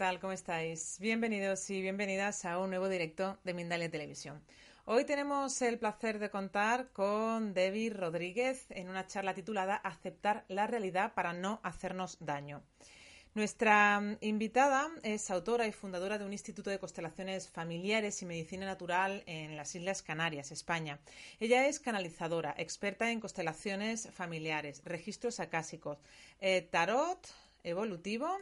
Tal? ¿Cómo estáis? Bienvenidos y bienvenidas a un nuevo directo de Mindalia Televisión. Hoy tenemos el placer de contar con Debbie Rodríguez en una charla titulada Aceptar la realidad para no hacernos daño. Nuestra mm, invitada es autora y fundadora de un Instituto de Constelaciones Familiares y Medicina Natural en las Islas Canarias, España. Ella es canalizadora, experta en constelaciones familiares, registros acásicos, eh, tarot, evolutivo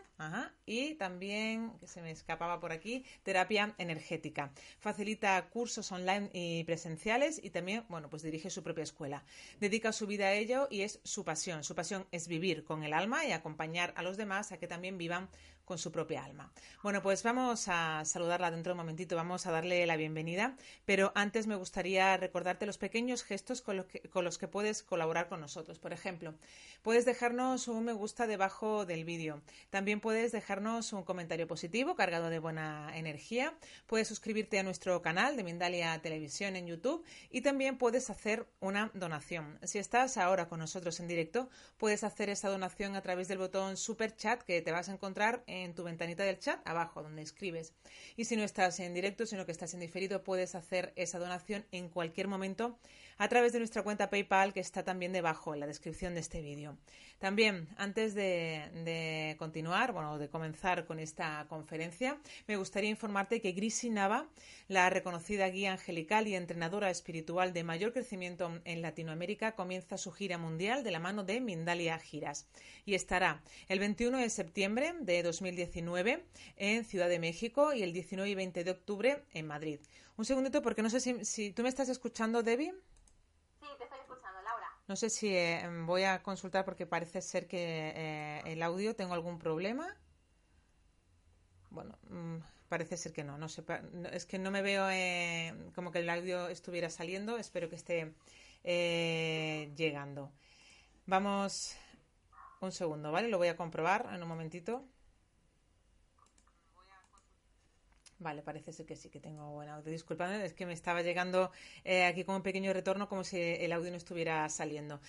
y también, que se me escapaba por aquí, terapia energética. Facilita cursos online y presenciales y también, bueno, pues dirige su propia escuela. Dedica su vida a ello y es su pasión. Su pasión es vivir con el alma y acompañar a los demás a que también vivan con su propia alma. Bueno, pues vamos a saludarla dentro de un momentito, vamos a darle la bienvenida, pero antes me gustaría recordarte los pequeños gestos con los que, con los que puedes colaborar con nosotros. Por ejemplo, puedes dejarnos un me gusta debajo del vídeo. También puedes dejarnos un comentario positivo cargado de buena energía. Puedes suscribirte a nuestro canal de Mindalia Televisión en YouTube y también puedes hacer una donación. Si estás ahora con nosotros en directo, puedes hacer esa donación a través del botón Super Chat que te vas a encontrar en en tu ventanita del chat, abajo donde escribes. Y si no estás en directo, sino que estás en diferido, puedes hacer esa donación en cualquier momento a través de nuestra cuenta PayPal que está también debajo en la descripción de este vídeo. También, antes de, continuar, bueno, de comenzar con esta conferencia, me gustaría informarte que Grisi Nava, la reconocida guía angelical y entrenadora espiritual de mayor crecimiento en Latinoamérica, comienza su gira mundial de la mano de Mindalia Giras y estará el 21 de septiembre de 2019 en Ciudad de México y el 19 y 20 de octubre en Madrid. Un segundito porque no sé si, si tú me estás escuchando, Debbie. No sé si eh, voy a consultar porque parece ser que eh, el audio tengo algún problema. Bueno, mm, parece ser que no. No sé, es que no me veo eh, como que el audio estuviera saliendo. Espero que esté llegando. Vamos un segundo, ¿vale? Lo voy a comprobar en un momentito. Vale, parece ser que sí que tengo buen audio. Disculpadme, es que me estaba llegando eh, aquí con un pequeño retorno como si el audio no estuviera saliendo.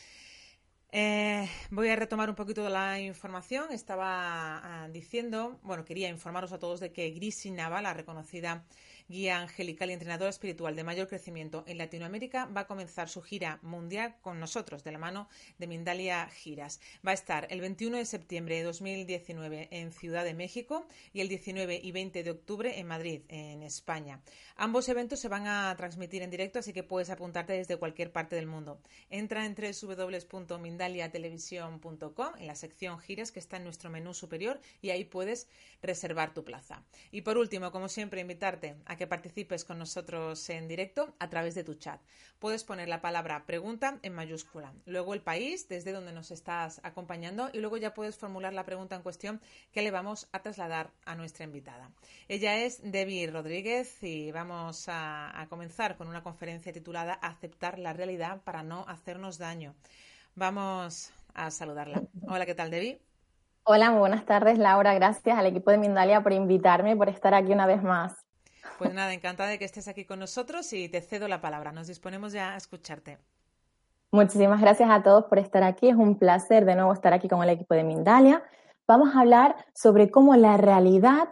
Eh, voy a retomar un poquito de la información. Estaba ah, diciendo, bueno, quería informaros a todos de que Grisi Nava, la reconocida guía angelical y entrenadora espiritual de mayor crecimiento en Latinoamérica, va a comenzar su gira mundial con nosotros, de la mano de Mindalia Giras. Va a estar el 21 de septiembre de 2019 en Ciudad de México y el 19 y 20 de octubre en Madrid, en España. Ambos eventos se van a transmitir en directo, así que puedes apuntarte desde cualquier parte del mundo. Entra en www.mindaliatelevisión.com en la sección giras que está en nuestro menú superior y ahí puedes reservar tu plaza. Y por último, como siempre, invitarte a que participes con nosotros en directo a través de tu chat. Puedes poner la palabra pregunta en mayúscula, luego el país desde donde nos estás acompañando y luego ya puedes formular la pregunta en cuestión que le vamos a trasladar a nuestra invitada. Ella es Debbie Rodríguez y vamos a, comenzar con una conferencia titulada Aceptar la realidad para no hacernos daño. Vamos a saludarla. Hola, ¿qué tal, Debbie? Hola, muy buenas tardes, Laura. Gracias al equipo de Mindalia por invitarme, por estar aquí una vez más. Pues nada, encantada de que estés aquí con nosotros y te cedo la palabra. Nos disponemos ya a escucharte. Muchísimas gracias a todos por estar aquí. Es un placer de nuevo estar aquí con el equipo de Mindalia. Vamos a hablar sobre cómo la realidad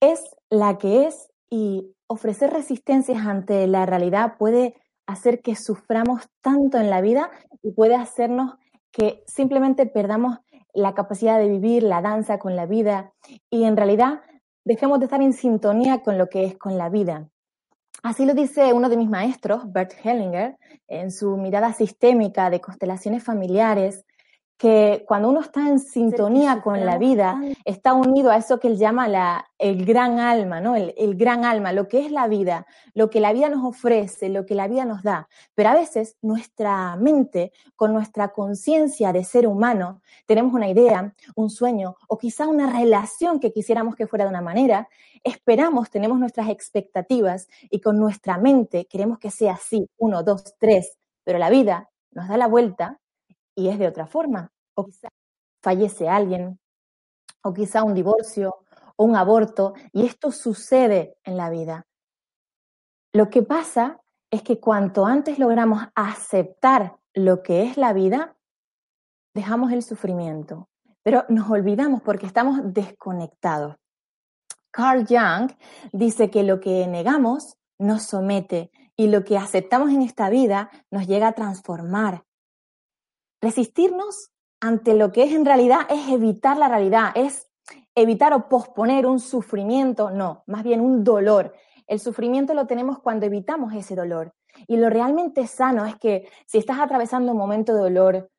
es la que es y ofrecer resistencias ante la realidad puede hacer que suframos tanto en la vida y puede hacernos que simplemente perdamos la capacidad de vivir la danza con la vida y en realidad dejemos de estar en sintonía con lo que es con la vida. Así lo dice uno de mis maestros, Bert Hellinger, en su mirada sistémica de constelaciones familiares, que cuando uno está en sintonía con la vida, está unido a eso que él llama la, el gran alma, ¿no? El, el, gran alma, lo que es la vida, lo que la vida nos ofrece, lo que la vida nos da. Pero a veces nuestra mente, con nuestra conciencia de ser humano, tenemos una idea, un sueño o quizá una relación que quisiéramos que fuera de una manera, esperamos, tenemos nuestras expectativas y con nuestra mente queremos que sea así, uno, dos, tres, pero la vida nos da la vuelta y es de otra forma. O quizá fallece alguien, o quizá un divorcio, o un aborto, y esto sucede en la vida. Lo que pasa es que cuanto antes logramos aceptar lo que es la vida, dejamos el sufrimiento, pero nos olvidamos porque estamos desconectados. Carl Jung dice que lo que negamos nos somete y lo que aceptamos en esta vida nos llega a transformar, Resistirnos ante lo que es en realidad es evitar la realidad, es evitar o posponer un sufrimiento, no, más bien un dolor. El sufrimiento lo tenemos cuando evitamos ese dolor. Y lo realmente sano es que si estás atravesando un momento de dolor,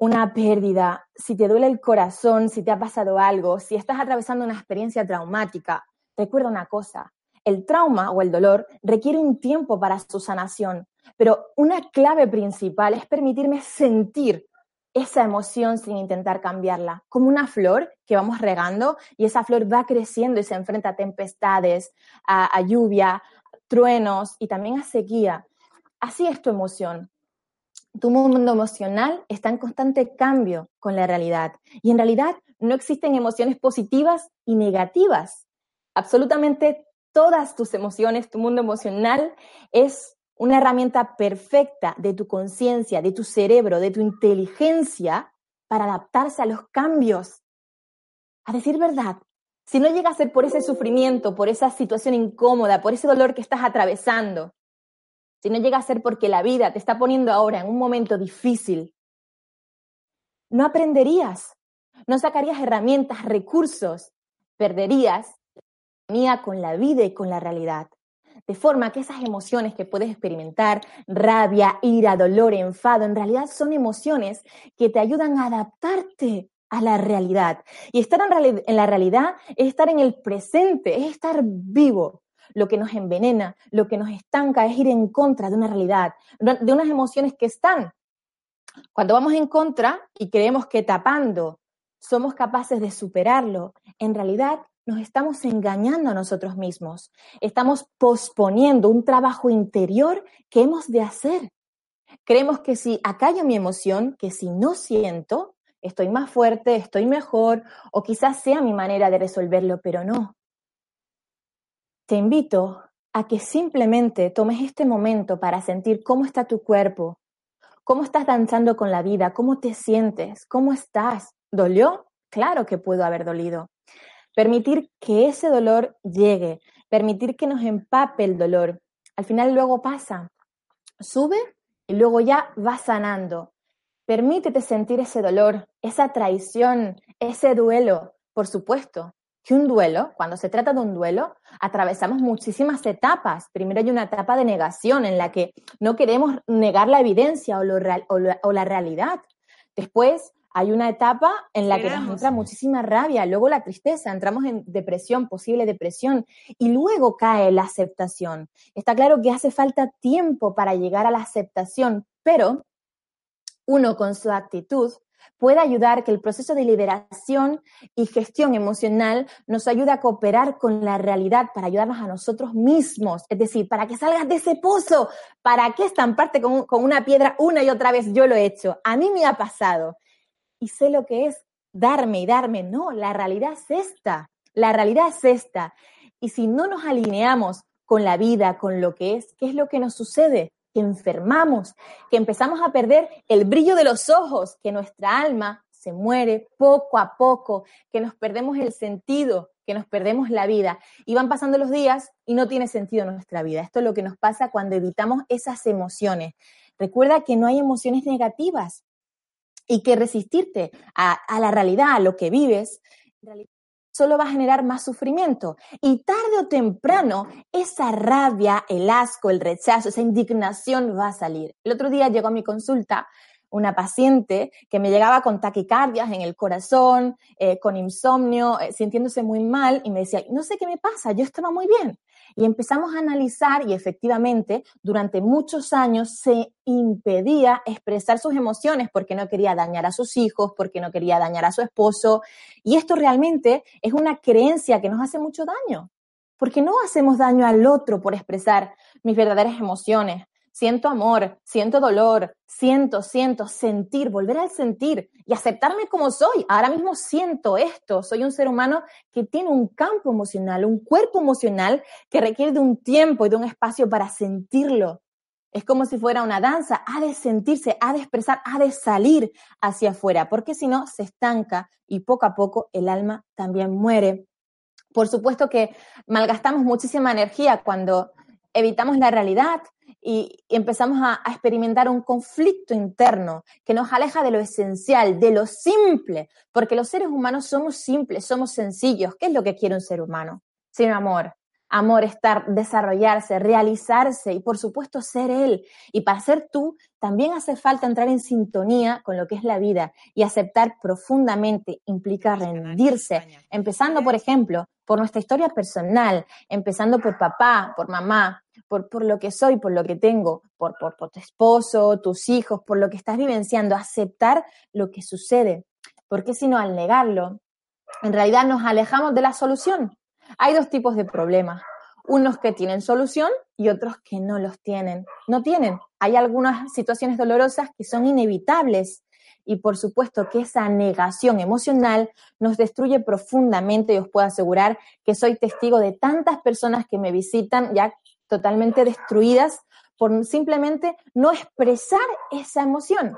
una pérdida, si te duele el corazón, si te ha pasado algo, si estás atravesando una experiencia traumática, recuerda una cosa, el trauma o el dolor requiere un tiempo para su sanación. Pero una clave principal es permitirme sentir esa emoción sin intentar cambiarla, como una flor que vamos regando y esa flor va creciendo y se enfrenta a tempestades, a, lluvia, truenos y también a sequía. Así es tu emoción. Tu mundo emocional está en constante cambio con la realidad y en realidad no existen emociones positivas y negativas. Absolutamente todas tus emociones, tu mundo emocional es una herramienta perfecta de tu conciencia, de tu cerebro, de tu inteligencia para adaptarse a los cambios. A decir verdad, si no llega a ser por ese sufrimiento, por esa situación incómoda, por ese dolor que estás atravesando, si no llega a ser porque la vida te está poniendo ahora en un momento difícil, no aprenderías, no sacarías herramientas, recursos, perderías la con la vida y con la realidad de forma que esas emociones que puedes experimentar, rabia, ira, dolor, enfado, en realidad son emociones que te ayudan a adaptarte a la realidad. Y estar en, la realidad es estar en el presente, es estar vivo. Lo que nos envenena, lo que nos estanca es ir en contra de una realidad, de unas emociones que están. Cuando vamos en contra y creemos que tapando somos capaces de superarlo, en realidad nos estamos engañando a nosotros mismos. Estamos posponiendo un trabajo interior que hemos de hacer. Creemos que si acallo mi emoción, que si no siento, estoy más fuerte, estoy mejor, o quizás sea mi manera de resolverlo, pero no. Te invito a que simplemente tomes este momento para sentir cómo está tu cuerpo, cómo estás danzando con la vida, cómo te sientes, cómo estás. ¿Dolió? Claro que pudo haber dolido. Permitir que ese dolor llegue, permitir que nos empape el dolor. Al final luego pasa, sube y luego ya va sanando. Permítete sentir ese dolor, esa traición, ese duelo. Por supuesto que un duelo, cuando se trata de un duelo, atravesamos muchísimas etapas. Primero hay una etapa de negación en la que no queremos negar la evidencia o, o la realidad. Después hay una etapa en la que nos entra muchísima rabia, luego la tristeza, entramos en depresión, posible depresión, y luego cae la aceptación. Está claro que hace falta tiempo para llegar a la aceptación, pero uno con su actitud puede ayudar que el proceso de liberación y gestión emocional nos ayude a cooperar con la realidad para ayudarnos a nosotros mismos. Es decir, para que salgas de ese pozo, ¿para qué estamparte con, con una piedra una y otra vez? Yo lo he hecho. A mí me ha pasado y sé lo que es darme y darme. No, la realidad es esta. La realidad es esta. Y si no nos alineamos con la vida, con lo que es, ¿qué es lo que nos sucede? Que enfermamos, que empezamos a perder el brillo de los ojos, que nuestra alma se muere poco a poco, que nos perdemos el sentido, que nos perdemos la vida. Y van pasando los días y no tiene sentido nuestra vida. Esto es lo que nos pasa cuando evitamos esas emociones. Recuerda que no hay emociones negativas, y que resistirte a, la realidad, a lo que vives, solo va a generar más sufrimiento. Y tarde o temprano, esa rabia, el asco, el rechazo, esa indignación va a salir. El otro día llegó a mi consulta una paciente que me llegaba con taquicardias en el corazón, eh, con insomnio, eh, sintiéndose muy mal y me decía, no sé qué me pasa, yo estaba muy bien. Y empezamos a analizar y efectivamente durante muchos años se impedía expresar sus emociones porque no quería dañar a sus hijos, porque no quería dañar a su esposo. Y esto realmente es una creencia que nos hace mucho daño, porque no hacemos daño al otro por expresar mis verdaderas emociones. Siento amor, siento dolor, siento, siento, sentir, volver al sentir y aceptarme como soy. Ahora mismo siento esto. Soy un ser humano que tiene un campo emocional, un cuerpo emocional que requiere de un tiempo y de un espacio para sentirlo. Es como si fuera una danza, ha de sentirse, ha de expresar, ha de salir hacia afuera, porque si no se estanca y poco a poco el alma también muere. Por supuesto que malgastamos muchísima energía cuando evitamos la realidad y, empezamos a, a, experimentar un conflicto interno que nos aleja de lo esencial, de lo simple, porque los seres humanos somos simples, somos sencillos. ¿Qué es lo que quiere un ser humano? Sin amor. Amor, estar, desarrollarse, realizarse y por supuesto ser él. Y para ser tú también hace falta entrar en sintonía con lo que es la vida y aceptar profundamente implica rendirse, empezando, por ejemplo, por nuestra historia personal, empezando por papá, por mamá, por, por lo que soy, por lo que tengo, por, por, por tu esposo, tus hijos, por lo que estás vivenciando, aceptar lo que sucede. Porque si no, al negarlo, en realidad nos alejamos de la solución. Hay dos tipos de problemas. Unos que tienen solución y otros que no los tienen. No tienen. Hay algunas situaciones dolorosas que son inevitables y por supuesto que esa negación emocional nos destruye profundamente y os puedo asegurar que soy testigo de tantas personas que me visitan ya totalmente destruidas por simplemente no expresar esa emoción.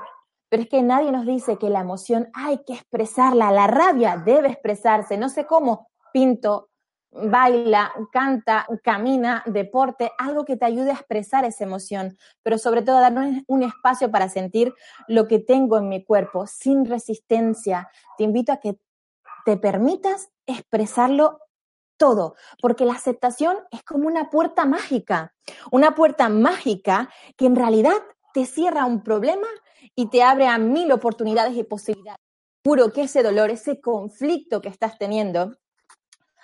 Pero es que nadie nos dice que la emoción hay que expresarla, la rabia debe expresarse, no sé cómo, pinto, baila, canta, camina, deporte, algo que te ayude a expresar esa emoción, pero sobre todo darnos un espacio para sentir lo que tengo en mi cuerpo sin resistencia. Te invito a que te permitas expresarlo todo, porque la aceptación es como una puerta mágica, una puerta mágica que en realidad te cierra un problema y te abre a mil oportunidades y posibilidades. Juro que ese dolor, ese conflicto que estás teniendo,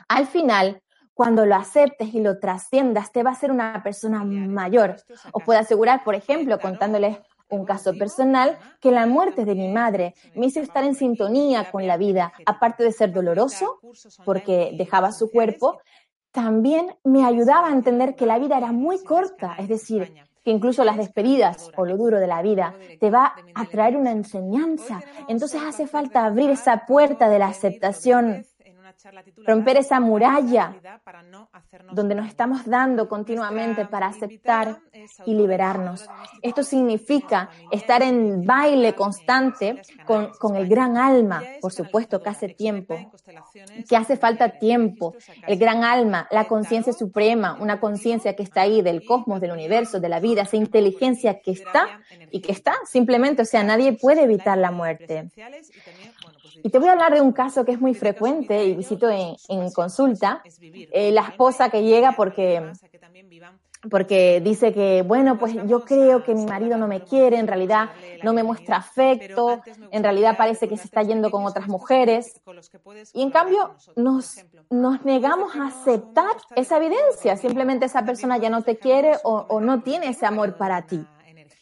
al final, cuando lo aceptes y lo trasciendas, te va a ser una persona mayor. Os puedo asegurar, por ejemplo, contándoles un caso personal, que la muerte de mi madre me hizo estar en sintonía con la vida, aparte de ser doloroso, porque dejaba su cuerpo, también me ayudaba a entender que la vida era muy corta, es decir, que incluso las despedidas o lo duro de la vida te va a traer una enseñanza. Entonces hace falta abrir esa puerta de la aceptación romper esa muralla donde nos estamos dando continuamente para aceptar y liberarnos. Esto significa estar en baile constante con, con el gran alma, por supuesto que hace tiempo, que hace falta tiempo, el gran alma, la conciencia suprema, una conciencia que está ahí del cosmos, del universo, de la vida, esa inteligencia que está y que está simplemente, o sea, nadie puede evitar la muerte. Y te voy a hablar de un caso que es muy frecuente y visito en, consulta. Eh, la esposa que llega porque, porque dice que, bueno, pues yo creo que mi marido no me quiere, en realidad no me muestra afecto, en realidad parece que se está yendo con otras mujeres. Y en cambio nos, nos negamos a aceptar esa evidencia. Simplemente esa persona ya no te quiere o, o no tiene ese amor para ti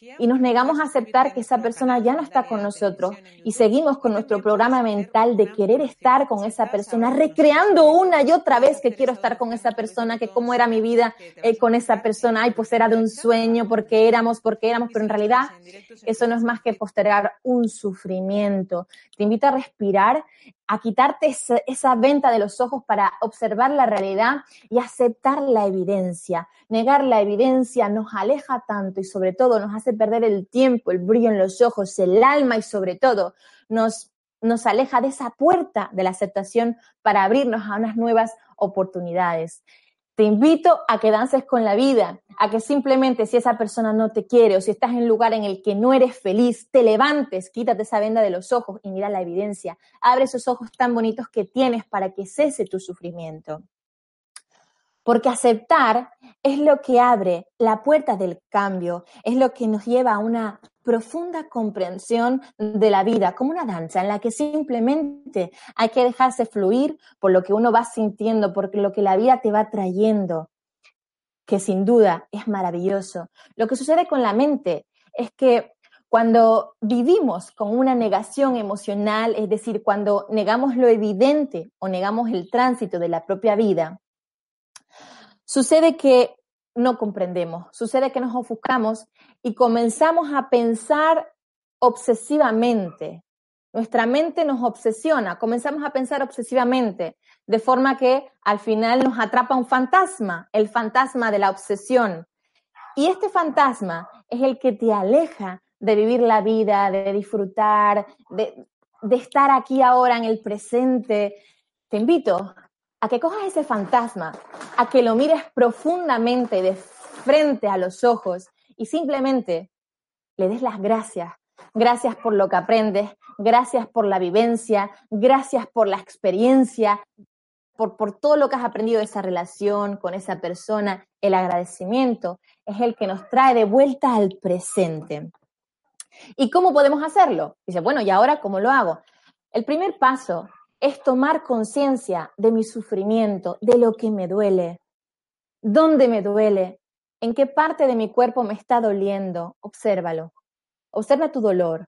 y nos negamos a aceptar que esa persona ya no está con nosotros y seguimos con nuestro programa mental de querer estar con esa persona, recreando una y otra vez que quiero estar con esa persona, que cómo era mi vida eh, con esa persona, ay, pues era de un sueño, porque éramos, porque éramos, pero en realidad eso no es más que postergar un sufrimiento. Te invito a respirar a quitarte esa, venta de los ojos para observar la realidad y aceptar la evidencia. Negar la evidencia nos aleja tanto y sobre todo nos hace perder el tiempo, el brillo en los ojos, el alma y sobre todo nos, nos aleja de esa puerta de la aceptación para abrirnos a unas nuevas oportunidades. Te invito a que dances con la vida, a que simplemente si esa persona no te quiere o si estás en un lugar en el que no eres feliz, te levantes, quítate esa venda de los ojos y mira la evidencia. Abre esos ojos tan bonitos que tienes para que cese tu sufrimiento. Porque aceptar es lo que abre la puerta del cambio, es lo que nos lleva a una profunda comprensión de la vida, como una danza en la que simplemente hay que dejarse fluir por lo que uno va sintiendo, por lo que la vida te va trayendo, que sin duda es maravilloso. Lo que sucede con la mente es que cuando vivimos con una negación emocional, es decir, cuando negamos lo evidente o negamos el tránsito de la propia vida, sucede que no comprendemos, sucede que nos ofuscamos y comenzamos a pensar obsesivamente. Nuestra mente nos obsesiona, comenzamos a pensar obsesivamente, de forma que al final nos atrapa un fantasma, el fantasma de la obsesión. Y este fantasma es el que te aleja de vivir la vida, de disfrutar, de, estar aquí ahora en el presente. Te invito a que cojas ese fantasma, a que lo mires profundamente de frente a los ojos y simplemente le des las gracias. Gracias por lo que aprendes, gracias por la vivencia, gracias por la experiencia, por, por todo lo que has aprendido de esa relación con esa persona. El agradecimiento es el que nos trae de vuelta al presente. ¿Y cómo podemos hacerlo? Dice, bueno, ¿y ahora cómo lo hago? El primer paso es tomar conciencia de mi sufrimiento, de lo que me duele, dónde me duele, en qué parte de mi cuerpo me está doliendo. Obsérvalo. Observa tu dolor.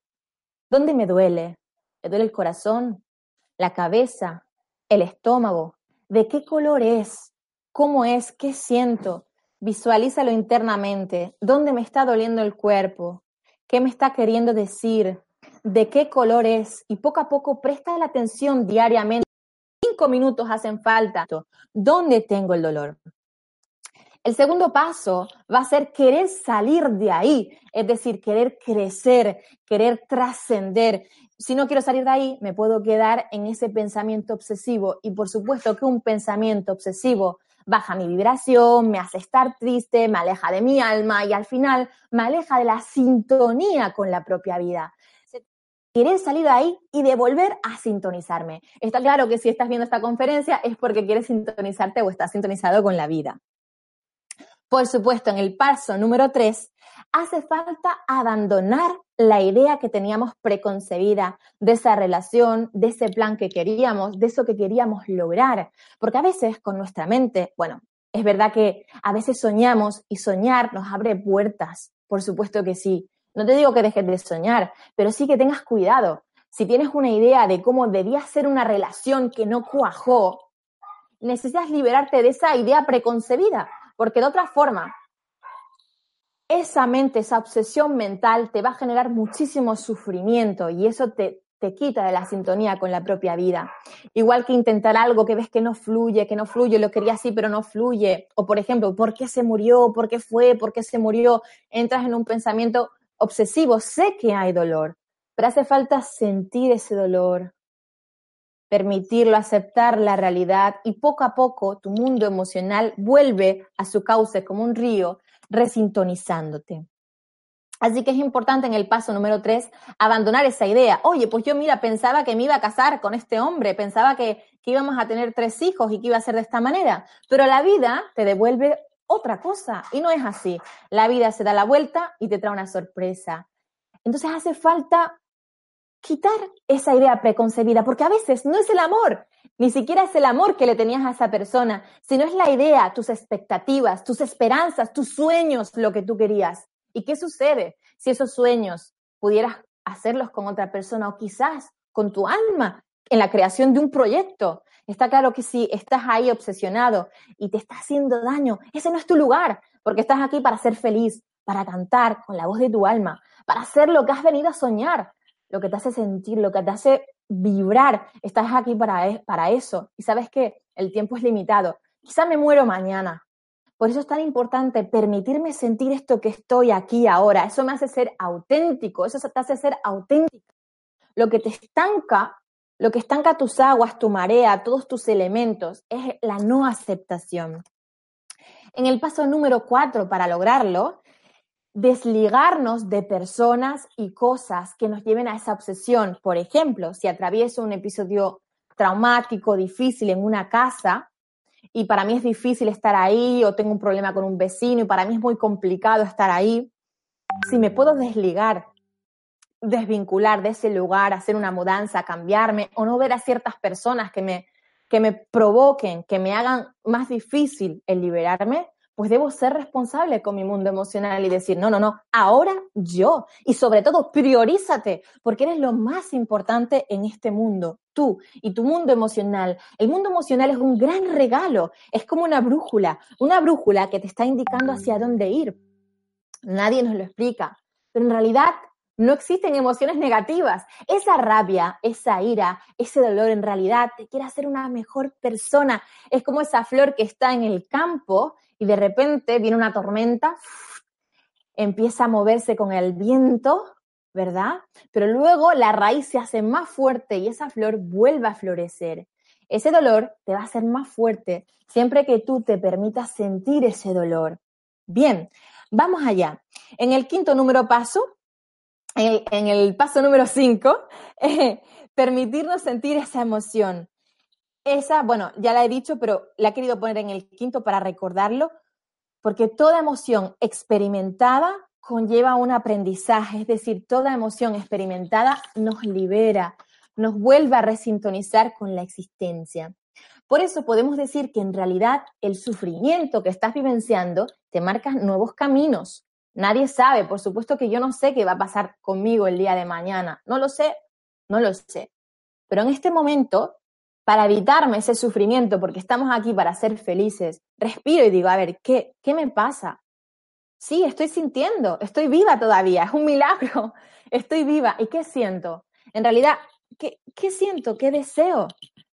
¿Dónde me duele? ¿Me duele el corazón? ¿La cabeza? ¿El estómago? ¿De qué color es? ¿Cómo es? ¿Qué siento? Visualízalo internamente. ¿Dónde me está doliendo el cuerpo? ¿Qué me está queriendo decir? De qué color es y poco a poco presta la atención diariamente. Cinco minutos hacen falta. ¿Dónde tengo el dolor? El segundo paso va a ser querer salir de ahí, es decir, querer crecer, querer trascender. Si no quiero salir de ahí, me puedo quedar en ese pensamiento obsesivo y por supuesto que un pensamiento obsesivo baja mi vibración, me hace estar triste, me aleja de mi alma y al final me aleja de la sintonía con la propia vida querer salir de ahí y de volver a sintonizarme. Está claro que si estás viendo esta conferencia es porque quieres sintonizarte o estás sintonizado con la vida. Por supuesto, en el paso número tres, hace falta abandonar la idea que teníamos preconcebida de esa relación, de ese plan que queríamos, de eso que queríamos lograr. Porque a veces con nuestra mente, bueno, es verdad que a veces soñamos y soñar nos abre puertas, por supuesto que sí, no te digo que dejes de soñar, pero sí que tengas cuidado. Si tienes una idea de cómo debía ser una relación que no cuajó, necesitas liberarte de esa idea preconcebida, porque de otra forma, esa mente, esa obsesión mental te va a generar muchísimo sufrimiento y eso te, te quita de la sintonía con la propia vida. Igual que intentar algo que ves que no fluye, que no fluye, lo quería así, pero no fluye. O por ejemplo, ¿por qué se murió? ¿Por qué fue? ¿Por qué se murió? Entras en un pensamiento obsesivo, sé que hay dolor, pero hace falta sentir ese dolor, permitirlo, aceptar la realidad y poco a poco tu mundo emocional vuelve a su cauce como un río, resintonizándote. Así que es importante en el paso número tres abandonar esa idea. Oye, pues yo mira, pensaba que me iba a casar con este hombre, pensaba que, que íbamos a tener tres hijos y que iba a ser de esta manera, pero la vida te devuelve otra cosa. Y no es así. La vida se da la vuelta y te trae una sorpresa. Entonces hace falta quitar esa idea preconcebida, porque a veces no es el amor, ni siquiera es el amor que le tenías a esa persona, sino es la idea, tus expectativas, tus esperanzas, tus sueños, lo que tú querías. ¿Y qué sucede si esos sueños pudieras hacerlos con otra persona o quizás con tu alma en la creación de un proyecto? Está claro que si estás ahí obsesionado y te está haciendo daño, ese no es tu lugar, porque estás aquí para ser feliz, para cantar con la voz de tu alma, para hacer lo que has venido a soñar, lo que te hace sentir, lo que te hace vibrar. Estás aquí para, e, para eso. Y sabes que el tiempo es limitado. Quizá me muero mañana. Por eso es tan importante permitirme sentir esto que estoy aquí ahora. Eso me hace ser auténtico, eso te hace ser auténtico. Lo que te estanca lo que estanca tus aguas, tu marea, todos tus elementos, es la no aceptación. En el paso número cuatro, para lograrlo, desligarnos de personas y cosas que nos lleven a esa obsesión. Por ejemplo, si atravieso un episodio traumático, difícil en una casa y para mí es difícil estar ahí o tengo un problema con un vecino y para mí es muy complicado estar ahí, si me puedo desligar, desvincular de ese lugar, hacer una mudanza, cambiarme o no ver a ciertas personas que me, que me provoquen, que me hagan más difícil el liberarme, pues debo ser responsable con mi mundo emocional y decir, no, no, no, ahora yo. Y sobre todo, priorízate, porque eres lo más importante en este mundo, tú y tu mundo emocional. El mundo emocional es un gran regalo, es como una brújula, una brújula que te está indicando hacia dónde ir. Nadie nos lo explica, pero en realidad no existen emociones negativas. Esa rabia, esa ira, ese dolor en realidad te quiere hacer una mejor persona. Es como esa flor que está en el campo y de repente viene una tormenta, empieza a moverse con el viento, ¿verdad? Pero luego la raíz se hace más fuerte y esa flor vuelve a florecer. Ese dolor te va a hacer más fuerte siempre que tú te permitas sentir ese dolor. Bien, vamos allá. En el quinto número paso, en el, paso número cinco, eh, permitirnos sentir esa emoción. Esa, bueno, ya la he dicho, pero la he querido poner en el quinto para recordarlo, porque toda emoción experimentada conlleva un aprendizaje, es decir, toda emoción experimentada nos libera, nos vuelve a resintonizar con la existencia. Por eso podemos decir que en realidad el sufrimiento que estás vivenciando te marca nuevos caminos. Nadie sabe, por supuesto que yo no sé qué va a pasar conmigo el día de mañana. No lo sé, no lo sé. Pero en este momento para evitarme ese sufrimiento, porque estamos aquí para ser felices, respiro y digo, a ver, ¿qué, qué me pasa? Sí, estoy sintiendo, estoy viva todavía, es un milagro, estoy viva. ¿Y qué siento? En realidad, ¿qué, qué siento? ¿Qué deseo?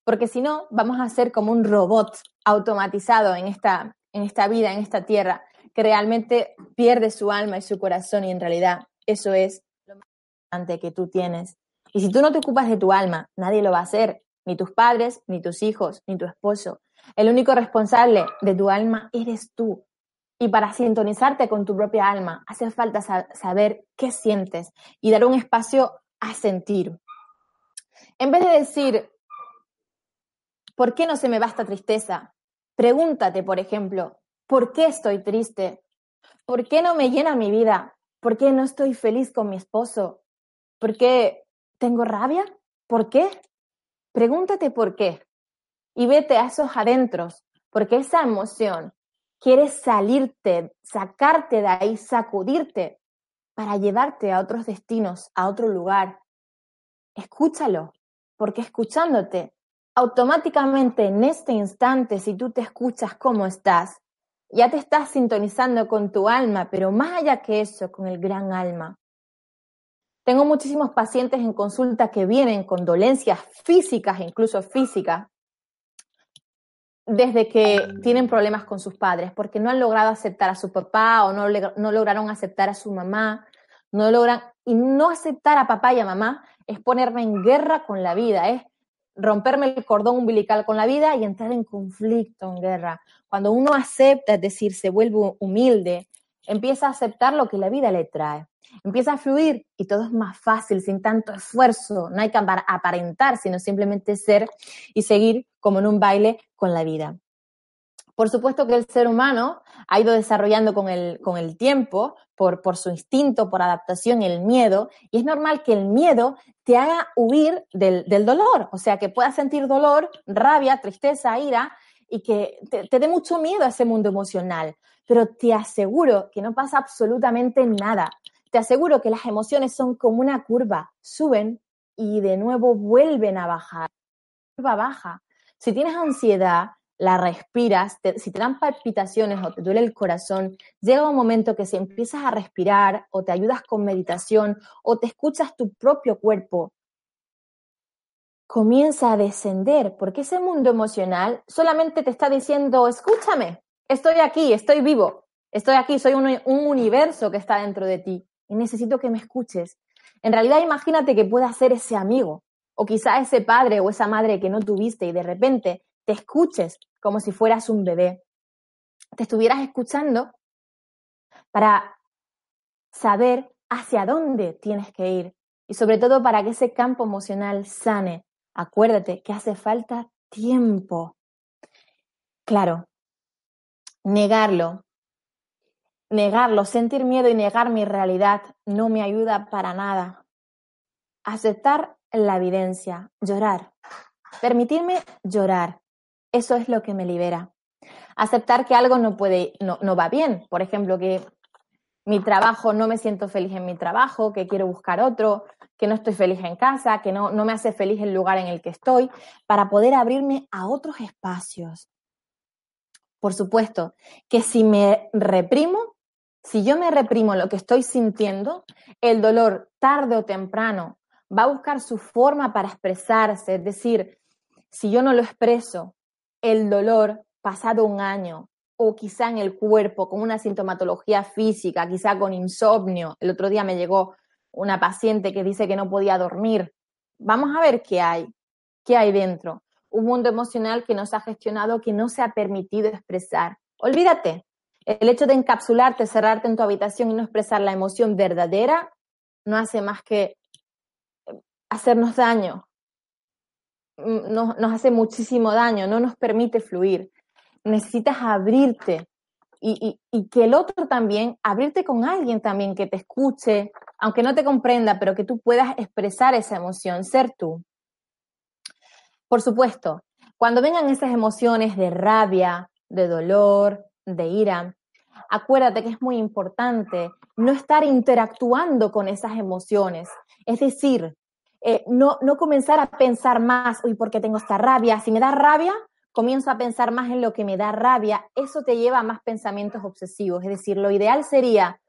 Porque si no, vamos a ser como un robot automatizado en esta, en esta vida, en esta tierra, que realmente pierde su alma y su corazón y en realidad eso es lo más importante que tú tienes. Y si tú no te ocupas de tu alma, nadie lo va a hacer ni tus padres, ni tus hijos, ni tu esposo. El único responsable de tu alma eres tú. Y para sintonizarte con tu propia alma, hace falta saber qué sientes y dar un espacio a sentir. En vez de decir, ¿por qué no se me va esta tristeza? Pregúntate, por ejemplo, ¿por qué estoy triste? ¿Por qué no me llena mi vida? ¿Por qué no estoy feliz con mi esposo? ¿Por qué tengo rabia? ¿Por qué? Pregúntate por qué y vete a esos adentros, porque esa emoción quiere salirte, sacarte de ahí, sacudirte para llevarte a otros destinos, a otro lugar. Escúchalo, porque escuchándote, automáticamente en este instante, si tú te escuchas cómo estás, ya te estás sintonizando con tu alma, pero más allá que eso, con el gran alma. Tengo muchísimos pacientes en consulta que vienen con dolencias físicas, incluso físicas, desde que tienen problemas con sus padres, porque no han logrado aceptar a su papá o no, lograron aceptar a su mamá, no logran, y no aceptar a papá y a mamá es ponerme en guerra con la vida, es romperme el cordón umbilical con la vida y entrar en conflicto, en guerra. Cuando uno acepta, es decir, se vuelve humilde, empieza a aceptar lo que la vida le trae empieza a fluir y todo es más fácil, sin tanto esfuerzo. No hay que aparentar, sino simplemente ser y seguir como en un baile con la vida. Por supuesto que el ser humano ha ido desarrollando con el, con el tiempo, por, por su instinto, por adaptación, el miedo, y es normal que el miedo te haga huir del, del dolor, o sea, que puedas sentir dolor, rabia, tristeza, ira, y que te, te dé mucho miedo a ese mundo emocional. Pero te aseguro que no pasa absolutamente nada te aseguro que las emociones son como una curva, suben y de nuevo vuelven a bajar. Curva baja. Si tienes ansiedad, la respiras, si te dan palpitaciones o te duele el corazón, llega un momento que si empiezas a respirar o te ayudas con meditación o te escuchas tu propio cuerpo, comienza a descender, porque ese mundo emocional solamente te está diciendo, escúchame, estoy aquí, estoy vivo, estoy aquí, soy un, un universo que está dentro de ti y necesito que me escuches. En realidad imagínate que pueda ser ese amigo o quizá ese padre o esa madre que no tuviste y de repente te escuches como si fueras un bebé. Te estuvieras escuchando para saber hacia dónde tienes que ir y sobre todo para que ese campo emocional sane. Acuérdate que hace falta tiempo. claro, negarlo, negarlo, sentir miedo y negar mi realidad no me ayuda para nada. Aceptar la evidencia, llorar, permitirme llorar, eso es lo que me libera. Aceptar que algo no puede, no, no va bien, por ejemplo, que mi trabajo, no me siento feliz en mi trabajo, que quiero buscar otro, que no estoy feliz en casa, que no, no me hace feliz el lugar en el que estoy, para poder abrirme a otros espacios. Por supuesto que si me reprimo, si yo me reprimo lo que estoy sintiendo, el dolor tarde o temprano va a buscar su forma para expresarse. Es decir, si yo no lo expreso, el dolor pasado un año, o quizá en el cuerpo, con una sintomatología física, quizá con insomnio. El otro día me llegó una paciente que dice que no podía dormir. Vamos a ver qué hay, qué hay dentro. Un mundo emocional que nos ha gestionado, que no se ha permitido expresar. Olvídate, el hecho de encapsularte, cerrarte en tu habitación y no expresar la emoción verdadera, no hace más que hacernos daño. Mm, nos, nos hace muchísimo daño, no nos permite fluir necesitas abrirte y, que el otro también, abrirte con alguien también que te escuche, aunque no te comprenda, pero que tú puedas expresar esa emoción, ser tú. Por supuesto, cuando vengan esas emociones de rabia, de dolor, de ira, acuérdate que es muy importante no estar interactuando con esas emociones. Es decir, eh, no, no comenzar a pensar más, uy, ¿por qué tengo esta rabia? Si me da rabia, comienzo a pensar más en lo que me da rabia, eso te lleva a más pensamientos obsesivos. Es decir, lo ideal sería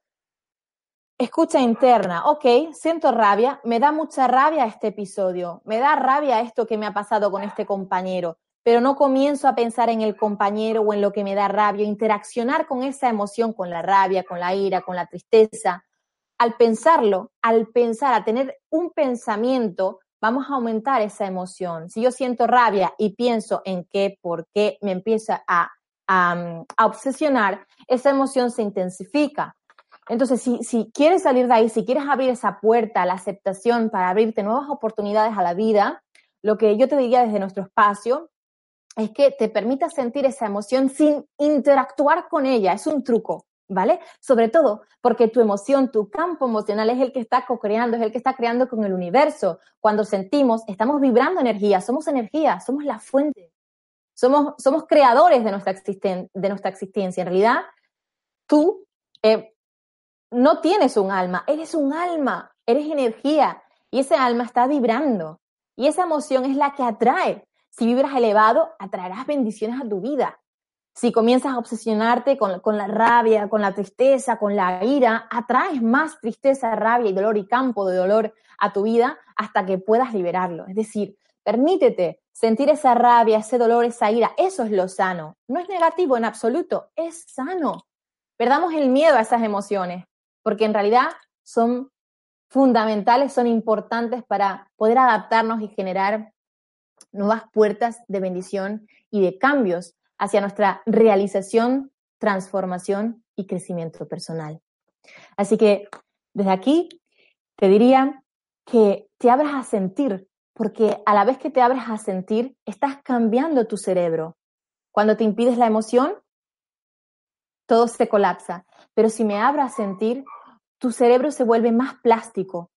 escucha interna, ok, siento rabia, me da mucha rabia este episodio, me da rabia esto que me ha pasado con este compañero, pero no comienzo a pensar en el compañero o en lo que me da rabia, interaccionar con esa emoción, con la rabia, con la ira, con la tristeza. Al pensarlo, al pensar, a tener un pensamiento, vamos a aumentar esa emoción. Si yo siento rabia y pienso en qué, por qué, me empieza a, a, obsesionar, esa emoción se intensifica. Entonces, si, si, quieres salir de ahí, si quieres abrir esa puerta a la aceptación para abrirte nuevas oportunidades a la vida, lo que yo te diría desde nuestro espacio es que te permitas sentir esa emoción sin interactuar con ella. Es un truco. ¿Vale? Sobre todo porque tu emoción, tu campo emocional es el que está co-creando, es el que está creando con el universo. Cuando sentimos, estamos vibrando energía, somos energía, somos la fuente. Somos, somos creadores de nuestra, de nuestra existencia. En realidad, tú eh, no tienes un alma, eres un alma, eres energía y ese alma está vibrando. Y esa emoción es la que atrae. Si vibras elevado, atraerás bendiciones a tu vida. Si comienzas a obsesionarte con, la rabia, con la tristeza, con la ira, atraes más tristeza, rabia y dolor y campo de dolor a tu vida hasta que puedas liberarlo. Es decir, permítete sentir esa rabia, ese dolor, esa ira. Eso es lo sano. No es negativo en absoluto, es sano. Perdamos el miedo a esas emociones, porque en realidad son fundamentales, son importantes para poder adaptarnos y generar nuevas puertas de bendición y de cambios hacia nuestra realización, transformación y crecimiento personal. Así que desde aquí te diría que te abras a sentir, porque a la vez que te abres a sentir, estás cambiando tu cerebro. Cuando te impides la emoción, todo se colapsa. Pero si me abro a sentir, tu cerebro se vuelve más plástico.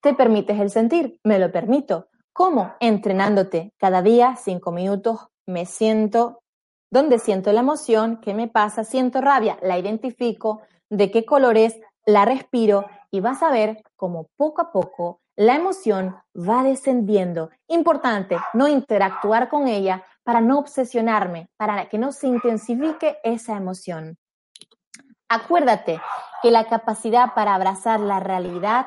¿Te permites el sentir? Me lo permito. ¿Cómo? Entrenándote cada día, cinco minutos, me siento, ¿Dónde siento la emoción? ¿Qué me pasa? Siento rabia, la identifico, de qué color es, la respiro y vas a ver cómo poco a poco la emoción va descendiendo. Importante, no interactuar con ella para no obsesionarme, para que no se intensifique esa emoción. Acuérdate que la capacidad para abrazar la realidad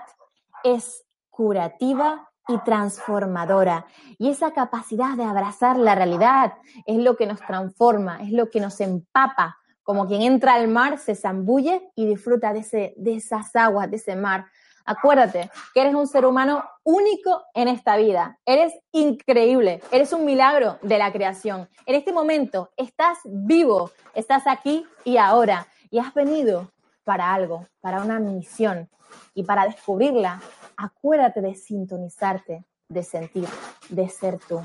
es curativa y transformadora. Y esa capacidad de abrazar la realidad es lo que nos transforma, es lo que nos empapa. Como quien entra al mar, se zambulle y disfruta de, ese, de esas aguas, de ese mar. Acuérdate que eres un ser humano único en esta vida. Eres increíble. Eres un milagro de la creación. En este momento estás vivo. Estás aquí y ahora. Y has venido para algo, para una misión. Y para descubrirla acuérdate de sintonizarte, de sentir, de ser tú.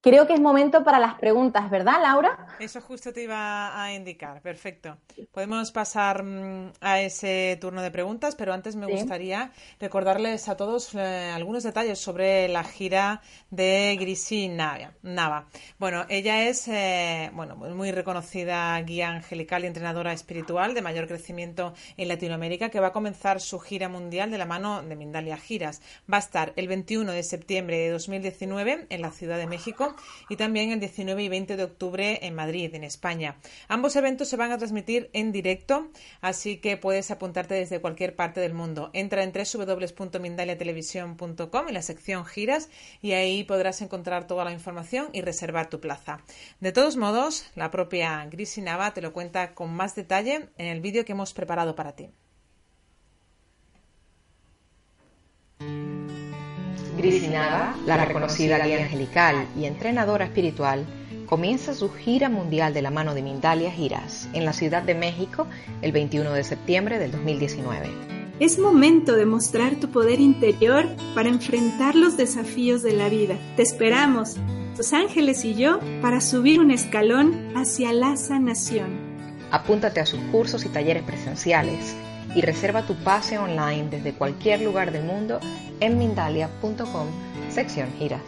Creo que es momento para las preguntas, ¿verdad, Laura? Eso justo te iba a indicar. Perfecto. Podemos pasar mm, a ese turno de preguntas, pero antes me gustaría recordarles a todos eh, algunos detalles sobre la gira de Grisi Nava. Bueno, ella es eh, bueno, muy reconocida guía angelical y entrenadora espiritual de mayor crecimiento en Latinoamérica que va a comenzar su gira mundial de la mano de Mindalia Giras. Va a estar el 21 de septiembre de 2019 en la Ciudad de México y también el 19 y 20 de octubre en Madrid, en España. Ambos eventos se van a transmitir en directo, así que puedes apuntarte desde cualquier parte del mundo. Entra en www.mindaliatelevisión.com en la sección giras y ahí podrás encontrar toda la información y reservar tu plaza. De todos modos, la propia Grisi Nava te lo cuenta con más detalle en el vídeo que hemos preparado para ti. Nava, la reconocida guía angelical y entrenadora espiritual, comienza su gira mundial de la mano de Mindalia Giras en la Ciudad de México el 21 de septiembre del 2019. Es momento de mostrar tu poder interior para enfrentar los desafíos de la vida. Te esperamos, tus ángeles y yo, para subir un escalón hacia la sanación. Apúntate a sus cursos y talleres presenciales y reserva tu pase online desde cualquier lugar del mundo en mindalia.com, sección giras.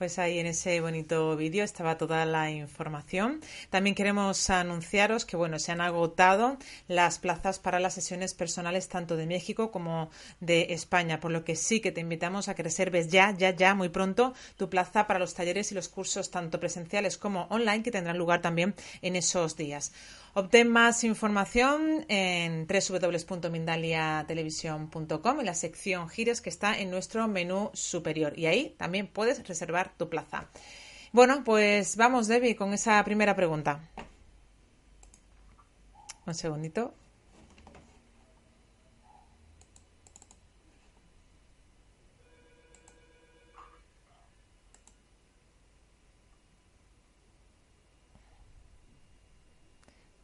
Pues ahí en ese bonito vídeo estaba toda la información. También queremos anunciaros que bueno, se han agotado las plazas para las sesiones personales tanto de México como de España, por lo que sí que te invitamos a que reserves ya, ya, ya, muy pronto tu plaza para los talleres y los cursos tanto presenciales como online que tendrán lugar también en esos días. Obtén más información en www.mindaliatelevisión.com en la sección Gires que está en nuestro menú superior y ahí también puedes reservar tu plaza. Bueno, pues vamos, Debbie, con esa primera pregunta. Un segundito.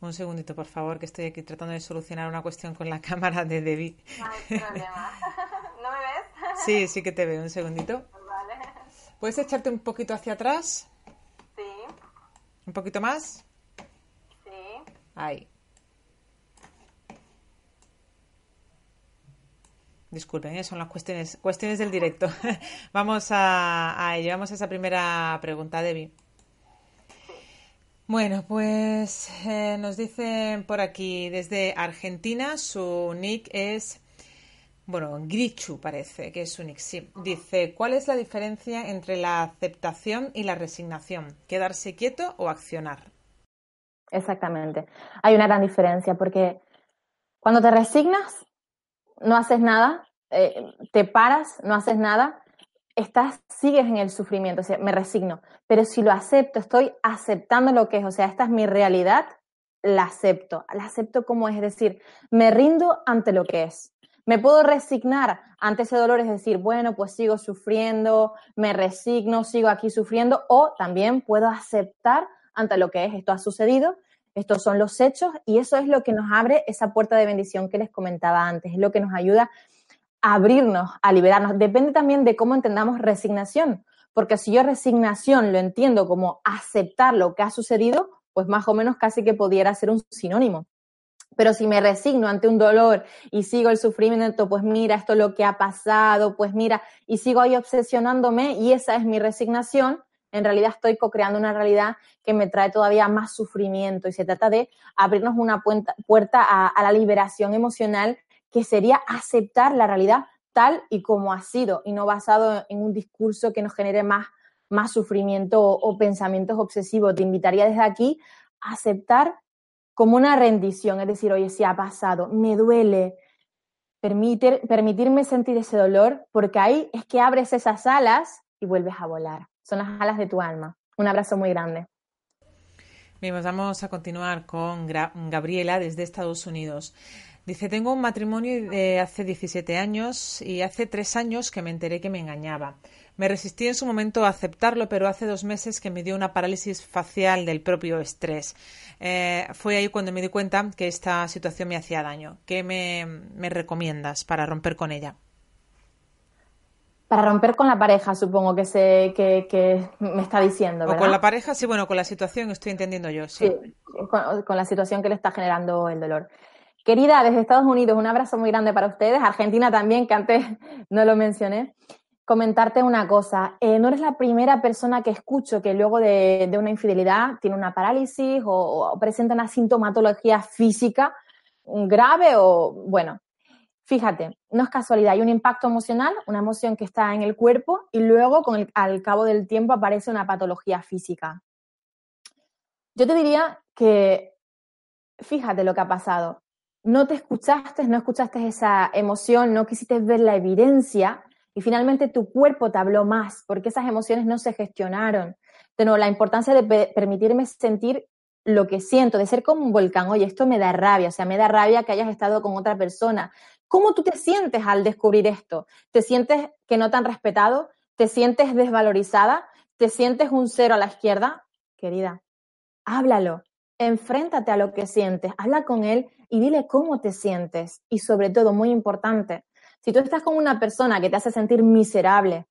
Un segundito, por favor, que estoy aquí tratando de solucionar una cuestión con la cámara de Debbie. No hay problema. ¿No me ves? Sí, sí que te veo. Un segundito. Vale. ¿Puedes echarte un poquito hacia atrás? Sí. ¿Un poquito más? Sí. Ahí. Disculpen, ¿eh? son las cuestiones, cuestiones del directo. vamos a, a ello. Vamos a esa primera pregunta, Debbie. Bueno, pues eh, nos dicen por aquí desde Argentina, su nick es, bueno, Grichu parece que es su nick, sí. Dice, ¿cuál es la diferencia entre la aceptación y la resignación? ¿Quedarse quieto o accionar? Exactamente. Hay una gran diferencia porque cuando te resignas, no haces nada, eh, te paras, no haces nada, estás, sigues en el sufrimiento, o sea, me resigno. Pero si lo acepto, estoy aceptando lo que es, o sea, esta es mi realidad, la acepto, la acepto como es, decir, me rindo ante lo que es. Me puedo resignar ante ese dolor, es decir, bueno, pues sigo sufriendo, me resigno, sigo aquí sufriendo, o también puedo aceptar ante lo que es, esto ha sucedido, estos son los hechos, y eso es lo que nos abre esa puerta de bendición que les comentaba antes, es lo que nos ayuda abrirnos, a liberarnos. Depende también de cómo entendamos resignación, porque si yo resignación lo entiendo como aceptar lo que ha sucedido, pues más o menos casi que pudiera ser un sinónimo. Pero si me resigno ante un dolor y sigo el sufrimiento, pues mira, esto es lo que ha pasado, pues mira, y sigo ahí obsesionándome y esa es mi resignación, en realidad estoy co-creando una realidad que me trae todavía más sufrimiento y se trata de abrirnos una puerta a la liberación emocional que sería aceptar la realidad tal y como ha sido y no basado en un discurso que nos genere más, más sufrimiento o, pensamientos obsesivos. Te invitaría desde aquí a aceptar como una rendición, es decir, oye, si ha pasado, me duele, permitir, permitirme sentir ese dolor, porque ahí es que abres esas alas y vuelves a volar. Son las alas de tu alma. Un abrazo muy grande. Bien, pues vamos a continuar con Gabriela desde Estados Unidos. Dice, tengo un matrimonio de hace 17 años y hace tres años que me enteré que me engañaba. Me resistí en su momento a aceptarlo, pero hace dos meses que me dio una parálisis facial del propio estrés. Eh, fue ahí cuando me di cuenta que esta situación me hacía daño. ¿Qué me, me recomiendas para romper con ella? Para romper con la pareja, supongo que, se, que, me está diciendo. O con la pareja, sí, bueno, con la situación estoy entendiendo yo, sí. con, la situación que le está generando el dolor. Querida, desde Estados Unidos, un abrazo muy grande para ustedes. Argentina también, que antes no lo mencioné. Comentarte una cosa, eh, no eres la primera persona que escucho que luego de, una infidelidad tiene una parálisis o presenta una sintomatología física grave o, bueno, Fíjate, no es casualidad, hay un impacto emocional, una emoción que está en el cuerpo y luego al cabo del tiempo aparece una patología física. Yo te diría que, fíjate lo que ha pasado, no te escuchaste, no escuchaste esa emoción, no quisiste ver la evidencia y finalmente tu cuerpo te habló más porque esas emociones no se gestionaron. De la importancia de permitirme sentir lo que siento, de ser como un volcán. Oye, esto me da rabia, o sea, me da rabia que hayas estado con otra persona. ¿Cómo tú te sientes al descubrir esto? ¿Te sientes que no te han respetado? ¿Te sientes desvalorizada? ¿Te sientes un cero a la izquierda? Querida, háblalo, enfréntate a lo que sientes, habla con él y dile cómo te sientes. Y sobre todo, muy importante, si tú estás con una persona que te hace sentir miserable,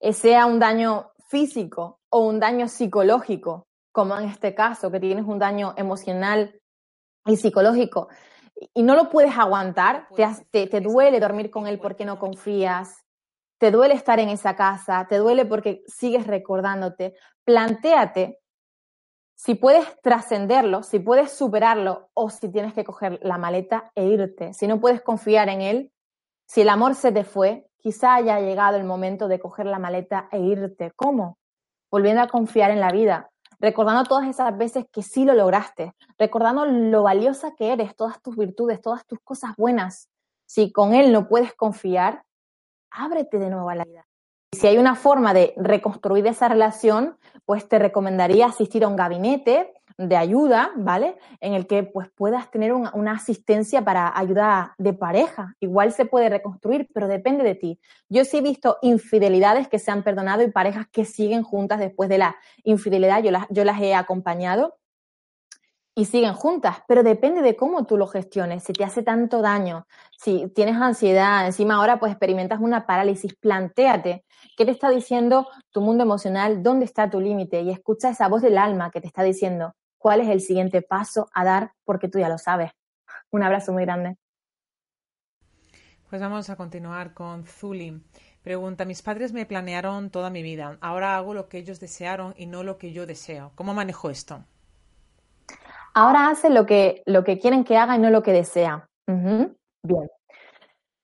eh, sea un daño físico o un daño psicológico, como en este caso, que tienes un daño emocional y psicológico, y no lo puedes aguantar, te, te, duele dormir con él porque no confías, te duele estar en esa casa, te duele porque sigues recordándote, plantéate si puedes trascenderlo, si puedes superarlo o si tienes que coger la maleta e irte. Si no puedes confiar en él, si el amor se te fue, quizá haya llegado el momento de coger la maleta e irte. ¿Cómo? Volviendo a confiar en la vida, recordando todas esas veces que sí lo lograste, recordando lo valiosa que eres, todas tus virtudes, todas tus cosas buenas. Si con él no puedes confiar, ábrete de nuevo a la vida. Si hay una forma de reconstruir esa relación, pues te recomendaría asistir a un gabinete de ayuda, ¿vale? En el que pues puedas tener una, asistencia para ayuda de pareja. Igual se puede reconstruir, pero depende de ti. Yo sí he visto infidelidades que se han perdonado y parejas que siguen juntas después de la infidelidad. Yo las he acompañado y siguen juntas, pero depende de cómo tú lo gestiones, si te hace tanto daño, si tienes ansiedad, encima ahora pues experimentas una parálisis, plantéate qué te está diciendo tu mundo emocional, dónde está tu límite y escucha esa voz del alma que te está diciendo, cuál es el siguiente paso a dar porque tú ya lo sabes. Un abrazo muy grande. Pues vamos a continuar con Zuli. Pregunta, mis padres me planearon toda mi vida. Ahora hago lo que ellos desearon y no lo que yo deseo. ¿Cómo manejo esto? Ahora hace lo que, lo que quieren que haga y no lo que desea. Bien.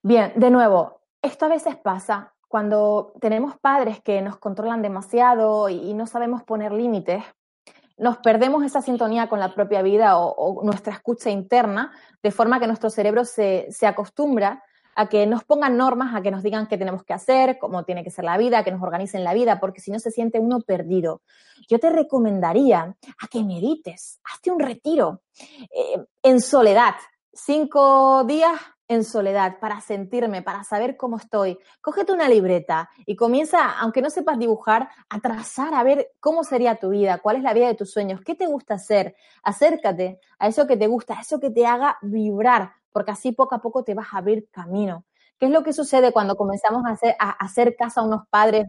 Bien, de nuevo, esto a veces pasa cuando tenemos padres que nos controlan demasiado y no sabemos poner límites nos perdemos esa sintonía con la propia vida o, nuestra escucha interna, de forma que nuestro cerebro se, acostumbra a que nos pongan normas, a que nos digan qué tenemos que hacer, cómo tiene que ser la vida, que nos organicen la vida, porque si no se siente uno perdido. Yo te recomendaría a que medites, hazte un retiro eh, en soledad, cinco días en soledad, para sentirme, para saber cómo estoy. Cógete una libreta y comienza, aunque no sepas dibujar, a trazar, a ver cómo sería tu vida, cuál es la vida de tus sueños, qué te gusta hacer. Acércate a eso que te gusta, a eso que te haga vibrar, porque así poco a poco te vas a abrir camino. ¿Qué es lo que sucede cuando comenzamos a hacer, a hacer caso a unos padres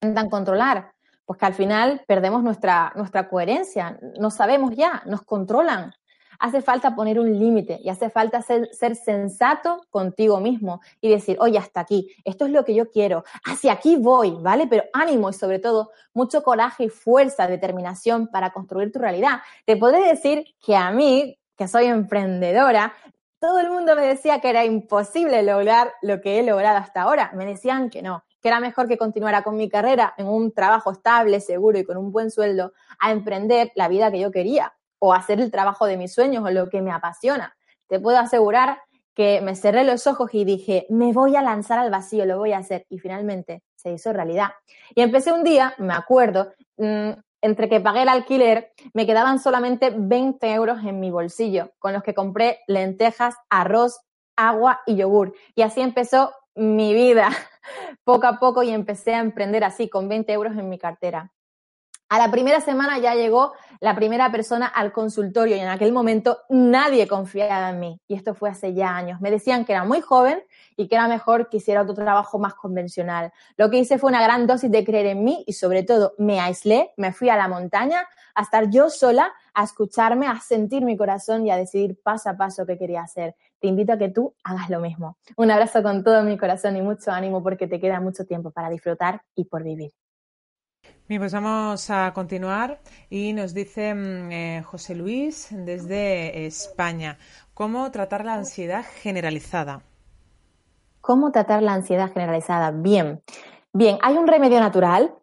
que intentan controlar? Pues que al final perdemos nuestra, nuestra coherencia, no sabemos ya, nos controlan hace falta poner un límite y hace falta ser, sensato contigo mismo y decir, oye, hasta aquí, esto es lo que yo quiero, hacia aquí voy, ¿vale? Pero ánimo y sobre todo mucho coraje y fuerza, determinación para construir tu realidad. Te podré decir que a mí, que soy emprendedora, todo el mundo me decía que era imposible lograr lo que he logrado hasta ahora. Me decían que no, que era mejor que continuara con mi carrera en un trabajo estable, seguro y con un buen sueldo, a emprender la vida que yo quería o hacer el trabajo de mis sueños o lo que me apasiona. Te puedo asegurar que me cerré los ojos y dije, me voy a lanzar al vacío, lo voy a hacer. Y finalmente se hizo realidad. Y empecé un día, me acuerdo, mm, entre que pagué el alquiler, me quedaban solamente 20 euros en mi bolsillo, con los que compré lentejas, arroz, agua y yogur. Y así empezó mi vida. poco a poco y empecé a emprender así, con 20 euros en mi cartera. A la primera semana ya llegó la primera persona al consultorio y en aquel momento nadie confiaba en mí. Y esto fue hace ya años. Me decían que era muy joven y que era mejor que hiciera otro trabajo más convencional. Lo que hice fue una gran dosis de creer en mí y sobre todo me aislé, me fui a la montaña a estar yo sola, a escucharme, a sentir mi corazón y a decidir paso a paso qué quería hacer. Te invito a que tú hagas lo mismo. Un abrazo con todo mi corazón y mucho ánimo porque te queda mucho tiempo para disfrutar y por vivir. Bien, pues vamos a continuar y nos dice mm, eh, José Luis desde España, ¿cómo tratar la ansiedad generalizada? ¿Cómo tratar la ansiedad generalizada? Bien, bien, hay un remedio natural,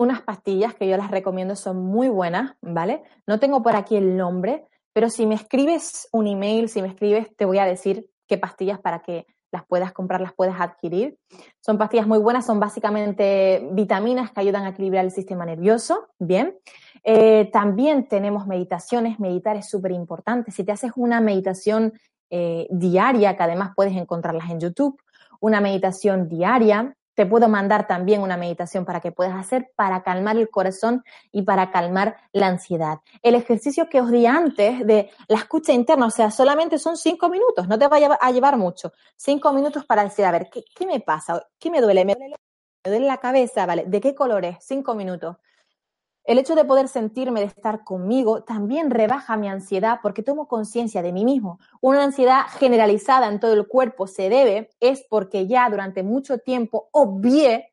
unas pastillas que yo las recomiendo, son muy buenas, ¿vale? No tengo por aquí el nombre, pero si me escribes un email, si me escribes, te voy a decir qué pastillas para que las puedas comprar, las puedas adquirir. Son pastillas muy buenas, son básicamente vitaminas que ayudan a equilibrar el sistema nervioso. Bien. Eh, también tenemos meditaciones, meditar es súper importante. Si te haces una meditación eh, diaria, que además puedes encontrarlas en YouTube, una meditación diaria, te puedo mandar también una meditación para que puedas hacer para calmar el corazón y para calmar la ansiedad. El ejercicio que os di antes de la escucha interna, o sea, solamente son cinco minutos, no te va a llevar mucho. Cinco minutos para decir, a ver, ¿qué, qué me pasa? ¿Qué me duele? ¿Me duele? ¿Me duele la cabeza? ¿Vale? ¿De qué color es? Cinco minutos. El hecho de poder sentirme, de estar conmigo, también rebaja mi ansiedad porque tomo conciencia de mí mismo. Una ansiedad generalizada en todo el cuerpo se debe, es porque ya durante mucho tiempo obvié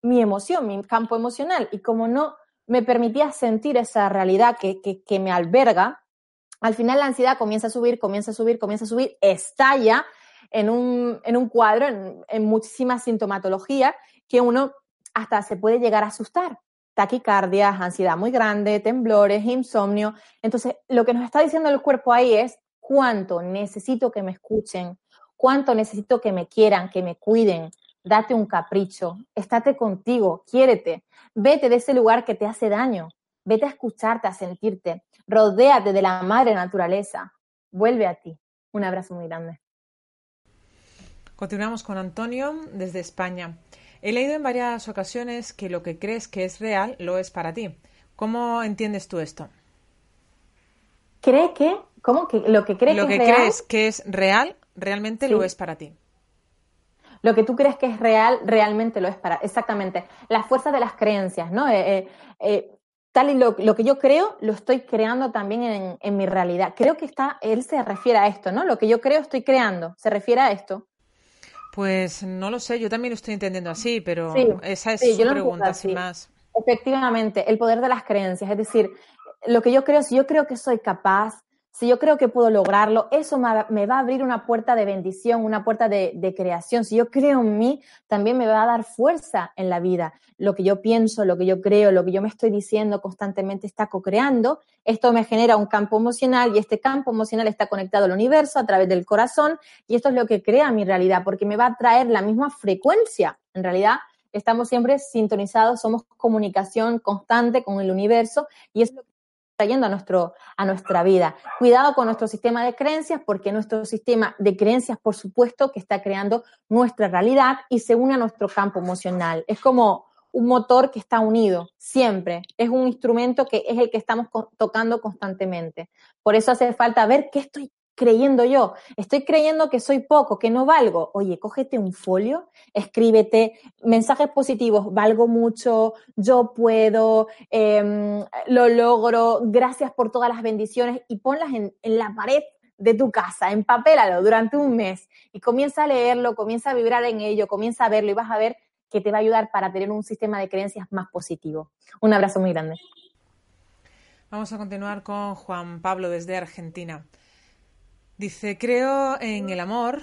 mi emoción, mi campo emocional. Y como no me permitía sentir esa realidad que, que, me alberga, al final la ansiedad comienza a subir, comienza a subir, comienza a subir, estalla en un, en un cuadro, en, en muchísima sintomatología, que uno hasta se puede llegar a asustar taquicardias, ansiedad muy grande, temblores, insomnio. Entonces, lo que nos está diciendo el cuerpo ahí es cuánto necesito que me escuchen, cuánto necesito que me quieran, que me cuiden. Date un capricho, estate contigo, quiérete, vete de ese lugar que te hace daño, vete a escucharte, a sentirte, rodéate de la madre naturaleza, vuelve a ti. Un abrazo muy grande. Continuamos con Antonio desde España. He leído en varias ocasiones que lo que crees que es real lo es para ti. ¿Cómo entiendes tú esto? ¿Cree que? ¿Cómo que lo que crees lo que, crees que es real realmente lo es para ti? Lo que tú crees que es real realmente lo es para exactamente. Las fuerzas de las creencias, ¿no? Eh, eh, eh, tal y lo, que yo creo lo estoy creando también en, en mi realidad. Creo que está, él se refiere a esto, ¿no? Lo que yo creo estoy creando, se refiere a esto. Pues no lo sé, yo también lo estoy entendiendo así, pero esa es su pregunta, sin más. Efectivamente, el poder de las creencias, es decir, lo que yo creo, si yo creo que soy capaz, si yo creo que puedo lograrlo, eso me va a abrir una puerta de bendición, una puerta de, creación. Si yo creo en mí, también me va a dar fuerza en la vida. Lo que yo pienso, lo que yo creo, lo que yo me estoy diciendo constantemente está co-creando. Esto me genera un campo emocional y este campo emocional está conectado al universo a través del corazón y esto es lo que crea mi realidad porque me va a traer la misma frecuencia. En realidad, estamos siempre sintonizados, somos comunicación constante con el universo y es trayendo a, nuestro, a nuestra vida. Cuidado con nuestro sistema de creencias, porque nuestro sistema de creencias, por supuesto, que está creando nuestra realidad y se une a nuestro campo emocional. Es como un motor que está unido siempre. Es un instrumento que es el que estamos tocando constantemente. Por eso hace falta ver qué estoy creyendo yo? Estoy creyendo que soy poco, que no valgo. Oye, cógete un folio, escríbete mensajes positivos, valgo mucho, yo puedo, em, lo logro, gracias por todas las bendiciones y ponlas en, en la pared de tu casa, empapélalo durante un mes y comienza a leerlo, comienza a vibrar en ello, comienza a verlo y vas a ver que te va a ayudar para tener un sistema de creencias más positivo. Un abrazo muy grande. Vamos a continuar con Juan Pablo desde Argentina. Dice, creo en el amor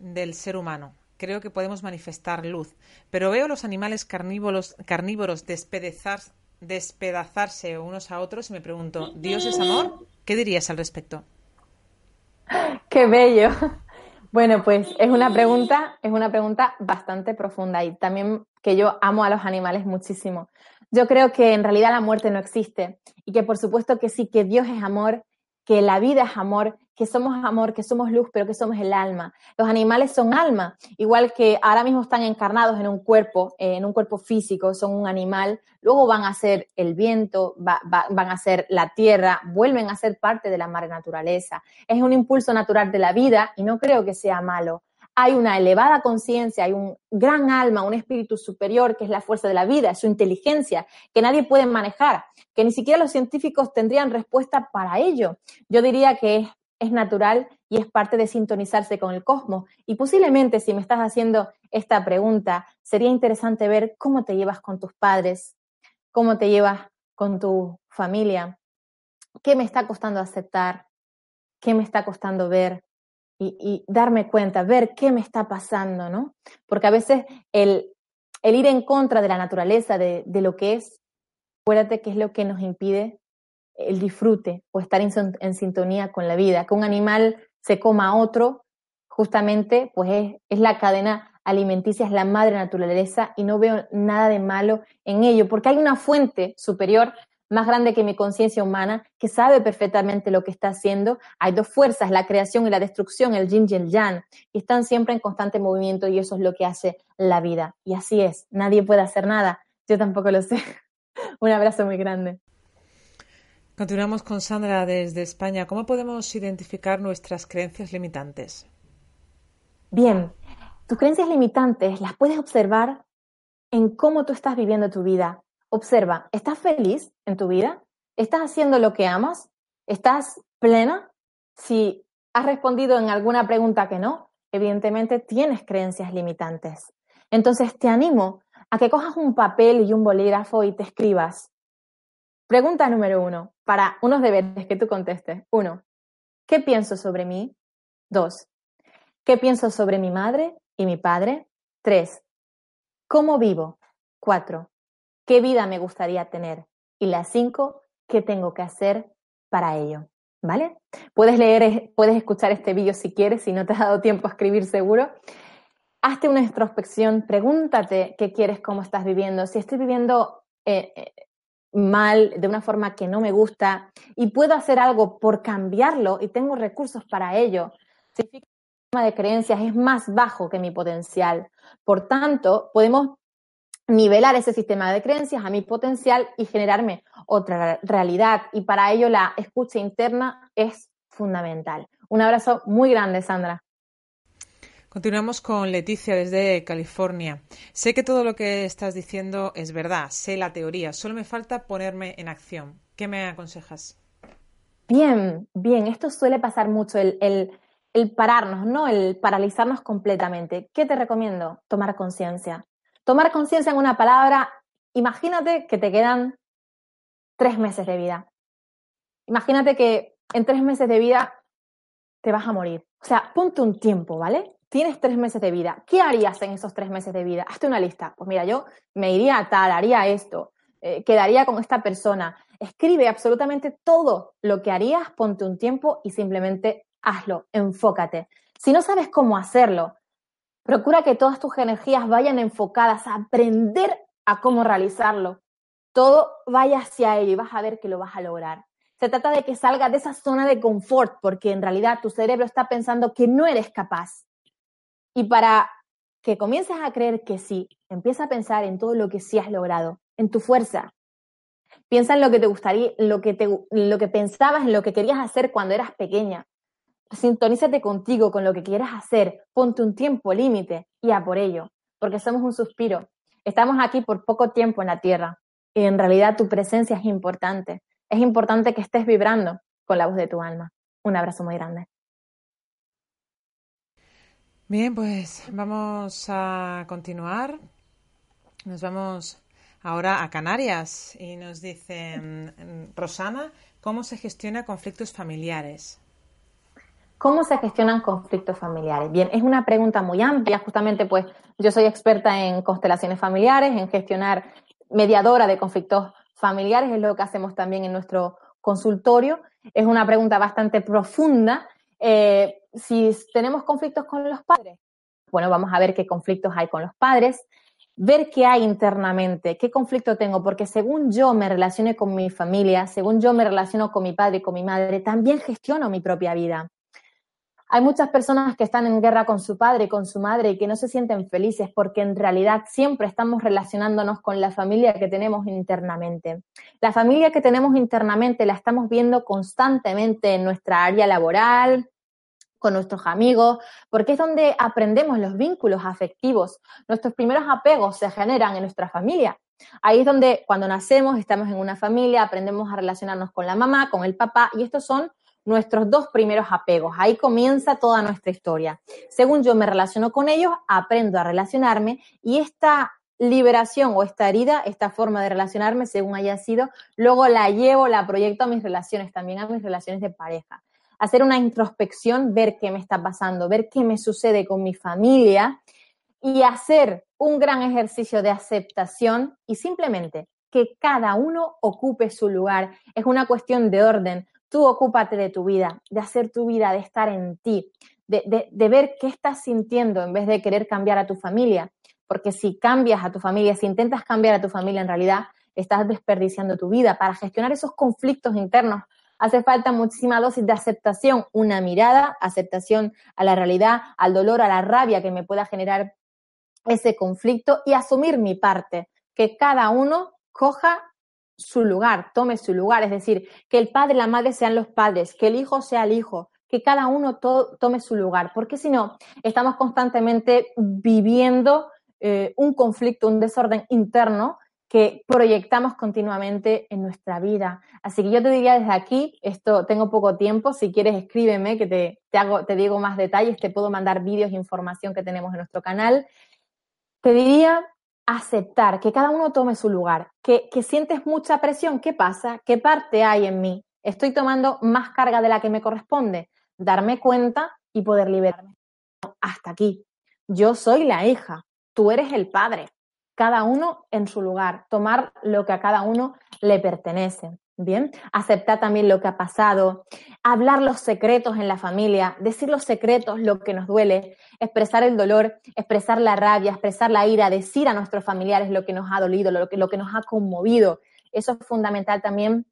del ser humano. Creo que podemos manifestar luz, pero veo los animales carnívoros, carnívoros despedazarse unos a otros y me pregunto, ¿Dios es amor? ¿Qué dirías al respecto? Qué bello. Bueno, pues es una pregunta, es una pregunta bastante profunda y también que yo amo a los animales muchísimo. Yo creo que en realidad la muerte no existe y que por supuesto que sí, que Dios es amor que la vida es amor, que somos amor, que somos luz, pero que somos el alma. Los animales son alma, igual que ahora mismo están encarnados en un cuerpo, eh, en un cuerpo físico, son un animal, luego van a ser el viento, van a ser la tierra, vuelven a ser parte de la madre naturaleza. Es un impulso natural de la vida y no creo que sea malo hay una elevada conciencia, hay un gran alma, un espíritu superior que es la fuerza de la vida, su inteligencia, que nadie puede manejar, que ni siquiera los científicos tendrían respuesta para ello. Yo diría que es, es natural y es parte de sintonizarse con el cosmos. Y posiblemente si me estás haciendo esta pregunta, sería interesante ver cómo te llevas con tus padres, cómo te llevas con tu familia, qué me está costando aceptar, qué me está costando ver, y, darme cuenta, ver qué me está pasando, ¿no? Porque a veces el, el ir en contra de la naturaleza, de, de, lo que es, acuérdate que es lo que nos impide el disfrute o estar en, en, sintonía con la vida. Que un animal se coma a otro, justamente, pues es, es la cadena alimenticia, es la madre naturaleza y no veo nada de malo en ello, porque hay una fuente superior más grande que mi conciencia humana, que sabe perfectamente lo que está haciendo. Hay dos fuerzas, la creación y la destrucción, el yin y el yang, y están siempre en constante movimiento y eso es lo que hace la vida. Y así es, nadie puede hacer nada. Yo tampoco lo sé. Un abrazo muy grande. Continuamos con Sandra desde España. ¿Cómo podemos identificar nuestras creencias limitantes? Bien, tus creencias limitantes las puedes observar en cómo tú estás viviendo tu vida, Observa, ¿estás feliz en tu vida? ¿Estás haciendo lo que amas? ¿Estás plena? Si has respondido en alguna pregunta que no, evidentemente tienes creencias limitantes. Entonces te animo a que cojas un papel y un bolígrafo y te escribas. Pregunta número uno, para unos deberes que tú contestes. Uno, ¿qué pienso sobre mí? Dos, ¿qué pienso sobre mi madre y mi padre? Tres, ¿cómo vivo? Cuatro, qué vida me gustaría tener y las cinco, qué tengo que hacer para ello. ¿Vale? Puedes leer, puedes escuchar este vídeo si quieres, si no te ha dado tiempo a escribir seguro. Hazte una introspección, pregúntate qué quieres, cómo estás viviendo. Si estoy viviendo eh, eh, mal, de una forma que no me gusta, y puedo hacer algo por cambiarlo y tengo recursos para ello, significa que el sistema de creencias es más bajo que mi potencial. Por tanto, podemos nivelar ese sistema de creencias a mi potencial y generarme otra realidad. Y para ello la escucha interna es fundamental. Un abrazo muy grande, Sandra. Continuamos con Leticia desde California. Sé que todo lo que estás diciendo es verdad, sé la teoría, solo me falta ponerme en acción. ¿Qué me aconsejas? Bien, bien, esto suele pasar mucho, el, el, el pararnos, ¿no? El paralizarnos completamente. ¿Qué te recomiendo? Tomar conciencia. Tomar conciencia en una palabra, imagínate que te quedan tres meses de vida. Imagínate que en tres meses de vida te vas a morir. O sea, ponte un tiempo, ¿vale? Tienes tres meses de vida. ¿Qué harías en esos tres meses de vida? Hazte una lista. Pues mira, yo me iría a tal, haría esto, eh, quedaría con esta persona. Escribe absolutamente todo lo que harías, ponte un tiempo y simplemente hazlo, enfócate. Si no sabes cómo hacerlo, Procura que todas tus energías vayan enfocadas a aprender a cómo realizarlo. Todo vaya hacia ello y vas a ver que lo vas a lograr. Se trata de que salgas de esa zona de confort, porque en realidad tu cerebro está pensando que no eres capaz. Y para que comiences a creer que sí, empieza a pensar en todo lo que sí has logrado, en tu fuerza. Piensa en lo que te gustaría, lo que, lo que pensabas, en lo que querías hacer cuando eras pequeña sintonízate contigo, con lo que quieras hacer, ponte un tiempo límite y a por ello, porque somos un suspiro. Estamos aquí por poco tiempo en la Tierra y en realidad tu presencia es importante. Es importante que estés vibrando con la voz de tu alma. Un abrazo muy grande. Bien, pues vamos a continuar. Nos vamos ahora a Canarias y nos dice mm, Rosana, ¿cómo se gestiona conflictos familiares? ¿Cómo se gestionan conflictos familiares? Bien, es una pregunta muy amplia, justamente pues yo soy experta en constelaciones familiares, en gestionar mediadora de conflictos familiares, es lo que hacemos también en nuestro consultorio. Es una pregunta bastante profunda. Eh, si tenemos conflictos con los padres, bueno, vamos a ver qué conflictos hay con los padres. ver qué hay internamente, qué conflicto tengo, porque según yo me relacione con mi familia, según yo me relaciono con mi padre y con mi madre, también gestiono mi propia vida. Hay muchas personas que están en guerra con su padre con su madre y que no se sienten felices porque en realidad siempre estamos relacionándonos con la familia que tenemos internamente. La familia que tenemos internamente la estamos viendo constantemente en nuestra área laboral, con nuestros amigos, porque es donde aprendemos los vínculos afectivos. Nuestros primeros apegos se generan en nuestra familia. Ahí es donde cuando nacemos estamos en una familia, aprendemos a relacionarnos con la mamá, con el papá, y estos son nuestros dos primeros apegos. Ahí comienza toda nuestra historia. Según yo me relaciono con ellos, aprendo a relacionarme y esta liberación o esta herida, esta forma de relacionarme, según haya sido, luego la llevo, la proyecto a mis relaciones, también a mis relaciones de pareja. Hacer una introspección, ver qué me está pasando, ver qué me sucede con mi familia y hacer un gran ejercicio de aceptación y simplemente que cada uno ocupe su lugar. Es una cuestión de orden. Tú ocúpate de tu vida, de hacer tu vida, de estar en ti, de, ver qué estás sintiendo en vez de querer cambiar a tu familia. Porque si cambias a tu familia, si intentas cambiar a tu familia, en realidad estás desperdiciando tu vida. Para gestionar esos conflictos internos hace falta muchísima dosis de aceptación, una mirada, aceptación a la realidad, al dolor, a la rabia que me pueda generar ese conflicto y asumir mi parte, que cada uno coja su lugar, tome su lugar, es decir, que el padre y la madre sean los padres, que el hijo sea el hijo, que cada uno tome su lugar, porque si no, estamos constantemente viviendo eh, un conflicto, un desorden interno que proyectamos continuamente en nuestra vida. Así que yo te diría desde aquí, esto tengo poco tiempo, si quieres escríbeme que te, te, hago, te digo más detalles, te puedo mandar vídeos e información que tenemos en nuestro canal. Te diría aceptar, que cada uno tome su lugar, que, sientes mucha presión, ¿qué pasa? ¿Qué parte hay en mí? ¿Estoy tomando más carga de la que me corresponde? Darme cuenta y poder liberarme. Hasta aquí. Yo soy la hija, tú eres el padre. Cada uno en su lugar, tomar lo que a cada uno le pertenece. Bien, aceptar también lo que ha pasado, hablar los secretos en la familia, decir los secretos, lo que nos duele, expresar el dolor, expresar la rabia, expresar la ira, decir a nuestros familiares lo que nos ha dolido, lo que, lo que nos ha conmovido. Eso es fundamental también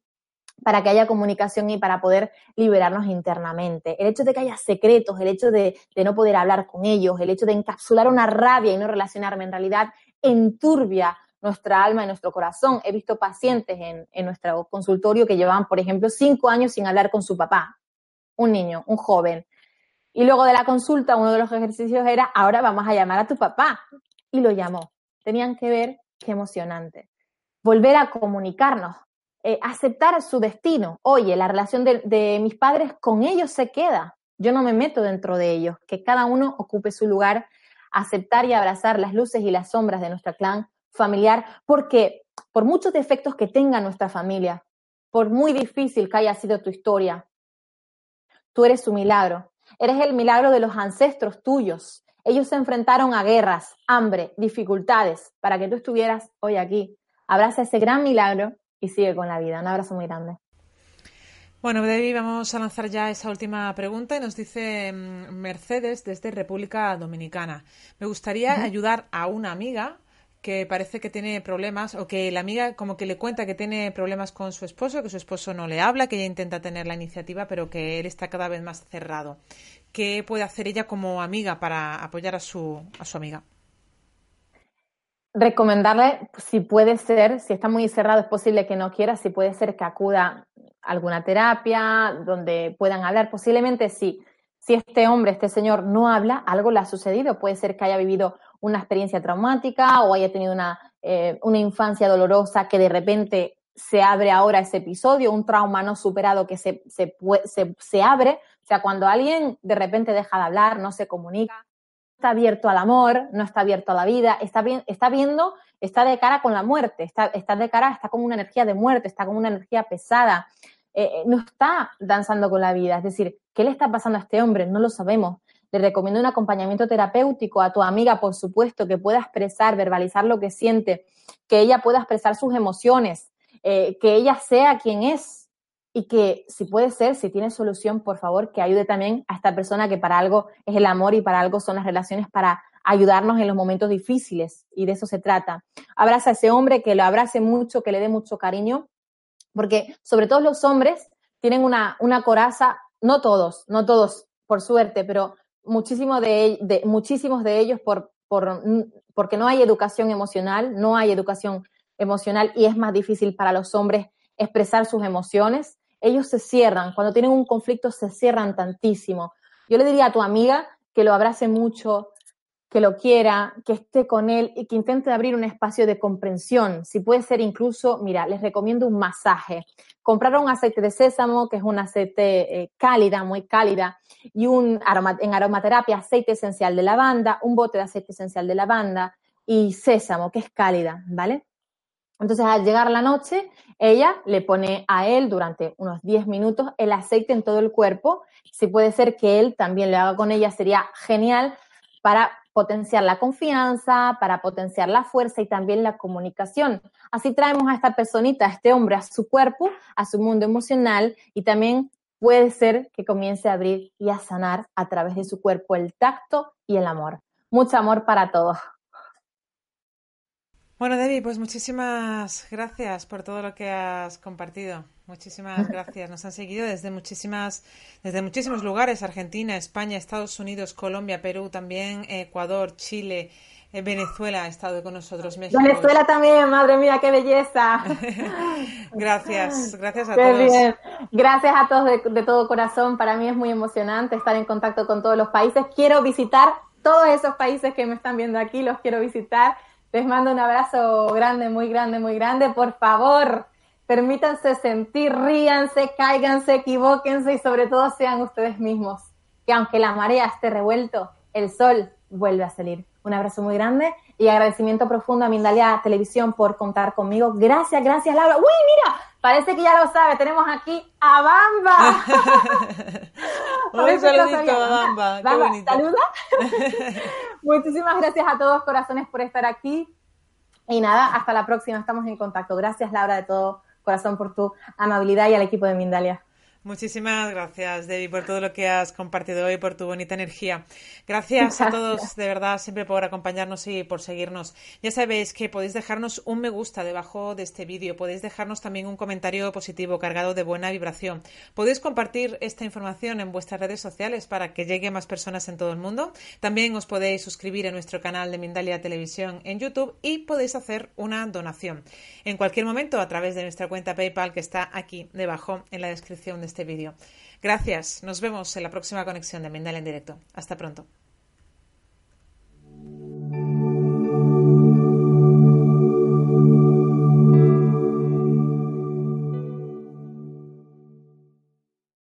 para que haya comunicación y para poder liberarnos internamente. El hecho de que haya secretos, el hecho de, de, no poder hablar con ellos, el hecho de encapsular una rabia y no relacionarme en realidad enturbia nuestra alma y nuestro corazón. He visto pacientes en, en nuestro consultorio que llevaban, por ejemplo, cinco años sin hablar con su papá, un niño, un joven. Y luego de la consulta, uno de los ejercicios era, ahora vamos a llamar a tu papá. Y lo llamó. Tenían que ver qué emocionante. Volver a comunicarnos, eh, aceptar su destino. Oye, la relación de, de mis padres con ellos se queda. Yo no me meto dentro de ellos. Que cada uno ocupe su lugar, aceptar y abrazar las luces y las sombras de nuestro clan familiar, porque por muchos defectos que tenga nuestra familia, por muy difícil que haya sido tu historia, tú eres su milagro. Eres el milagro de los ancestros tuyos. Ellos se enfrentaron a guerras, hambre, dificultades, para que tú estuvieras hoy aquí. Abraza ese gran milagro y sigue con la vida. Un abrazo muy grande. Bueno, Debbie, vamos a lanzar ya esa última pregunta y nos dice mm, Mercedes desde República Dominicana. Me gustaría ayudar a una amiga que parece que tiene problemas o que la amiga como que le cuenta que tiene problemas con su esposo, que su esposo no le habla, que ella intenta tener la iniciativa, pero que él está cada vez más cerrado. ¿Qué puede hacer ella como amiga para apoyar a su, a su amiga? Recomendarle, si puede ser, si está muy cerrado, es posible que no quiera, si puede ser que acuda a alguna terapia donde puedan hablar, posiblemente sí. Si este hombre, este señor no habla, algo le ha sucedido, puede ser que haya vivido una experiencia traumática o haya tenido una, eh, una infancia dolorosa que de repente se abre ahora ese episodio, un trauma no superado que se, se, se, se abre. O sea, cuando alguien de repente deja de hablar, no se comunica, está abierto al amor, no está abierto a la vida, está, está viendo, está de cara con la muerte, está, está de cara, está con una energía de muerte, está con una energía pesada, eh, eh, no está danzando con la vida. Es decir, ¿qué le está pasando a este hombre? No lo sabemos. Le recomiendo un acompañamiento terapéutico a tu amiga, por supuesto, que pueda expresar, verbalizar lo que siente, que ella pueda expresar sus emociones, eh, que ella sea quien es y que si puede ser, si tiene solución, por favor, que ayude también a esta persona que para algo es el amor y para algo son las relaciones para ayudarnos en los momentos difíciles y de eso se trata. Abraza a ese hombre, que lo abrace mucho, que le dé mucho cariño, porque sobre todo los hombres tienen una, una coraza, no todos, no todos, por suerte, pero muchísimos de, muchísimos de ellos por, por, porque no hay educación emocional, no hay educación emocional y es más difícil para los hombres expresar sus emociones. Ellos se cierran, cuando tienen un conflicto se cierran tantísimo. Yo le diría a tu amiga que lo abrace mucho, que lo quiera, que esté con él y que intente abrir un espacio de comprensión. Si puede ser incluso, mira, les recomiendo un masaje. Comprar un aceite de sésamo, que es un aceite eh, cálida, muy cálida, y un en aromaterapia aceite esencial de lavanda, un bote de aceite esencial de lavanda y sésamo, que es cálida, ¿vale? Entonces, al llegar la noche, ella le pone a él durante unos 10 minutos el aceite en todo el cuerpo. Si puede ser que él también lo haga con ella, sería genial para potenciar la confianza, para potenciar la fuerza y también la comunicación. Así traemos a esta personita, a este hombre, a su cuerpo, a su mundo emocional y también puede ser que comience a abrir y a sanar a través de su cuerpo el tacto y el amor. Mucho amor para todos. Bueno, Debbie, pues muchísimas gracias por todo lo que has compartido. Muchísimas gracias. Nos han seguido desde muchísimas, desde muchísimos lugares: Argentina, España, Estados Unidos, Colombia, Perú, también Ecuador, Chile, eh, Venezuela ha estado con nosotros. Venezuela también, madre mía, qué belleza. gracias, gracias a todos. Bien. Gracias a todos de, de todo corazón. Para mí es muy emocionante estar en contacto con todos los países. Quiero visitar todos esos países que me están viendo aquí, los quiero visitar les mando un abrazo grande, muy grande, muy grande. Por favor, permítanse sentir, ríanse, cáiganse, equivóquense y sobre todo sean ustedes mismos. Que aunque la marea esté revuelto, el sol vuelve a salir. Un abrazo muy grande y agradecimiento profundo a Mindalia Televisión por contar conmigo. Gracias, gracias Laura. Uy, mira, parece que ya lo sabe. Tenemos aquí a Bamba. Un saludito a Bamba. Qué bonito. ¿Saluda? Muchísimas gracias a todos corazones por estar aquí. Y nada, hasta la próxima. Estamos en contacto. Gracias Laura de todo corazón por tu amabilidad y al equipo de Mindalia. Muchísimas gracias, Debbie, por todo lo que has compartido hoy, por tu bonita energía. Gracias, a todos, de verdad, siempre por acompañarnos y por seguirnos. Ya sabéis que podéis dejarnos un me gusta debajo de este vídeo, podéis dejarnos también un comentario positivo cargado de buena vibración. Podéis compartir esta información en vuestras redes sociales para que llegue a más personas en todo el mundo. También os podéis suscribir a nuestro canal de Mindalia Televisión en YouTube y podéis hacer una donación en cualquier momento a través de nuestra cuenta PayPal que está aquí debajo en la descripción de este vídeo. Gracias, nos vemos en la próxima conexión de Mendel en directo. Hasta pronto.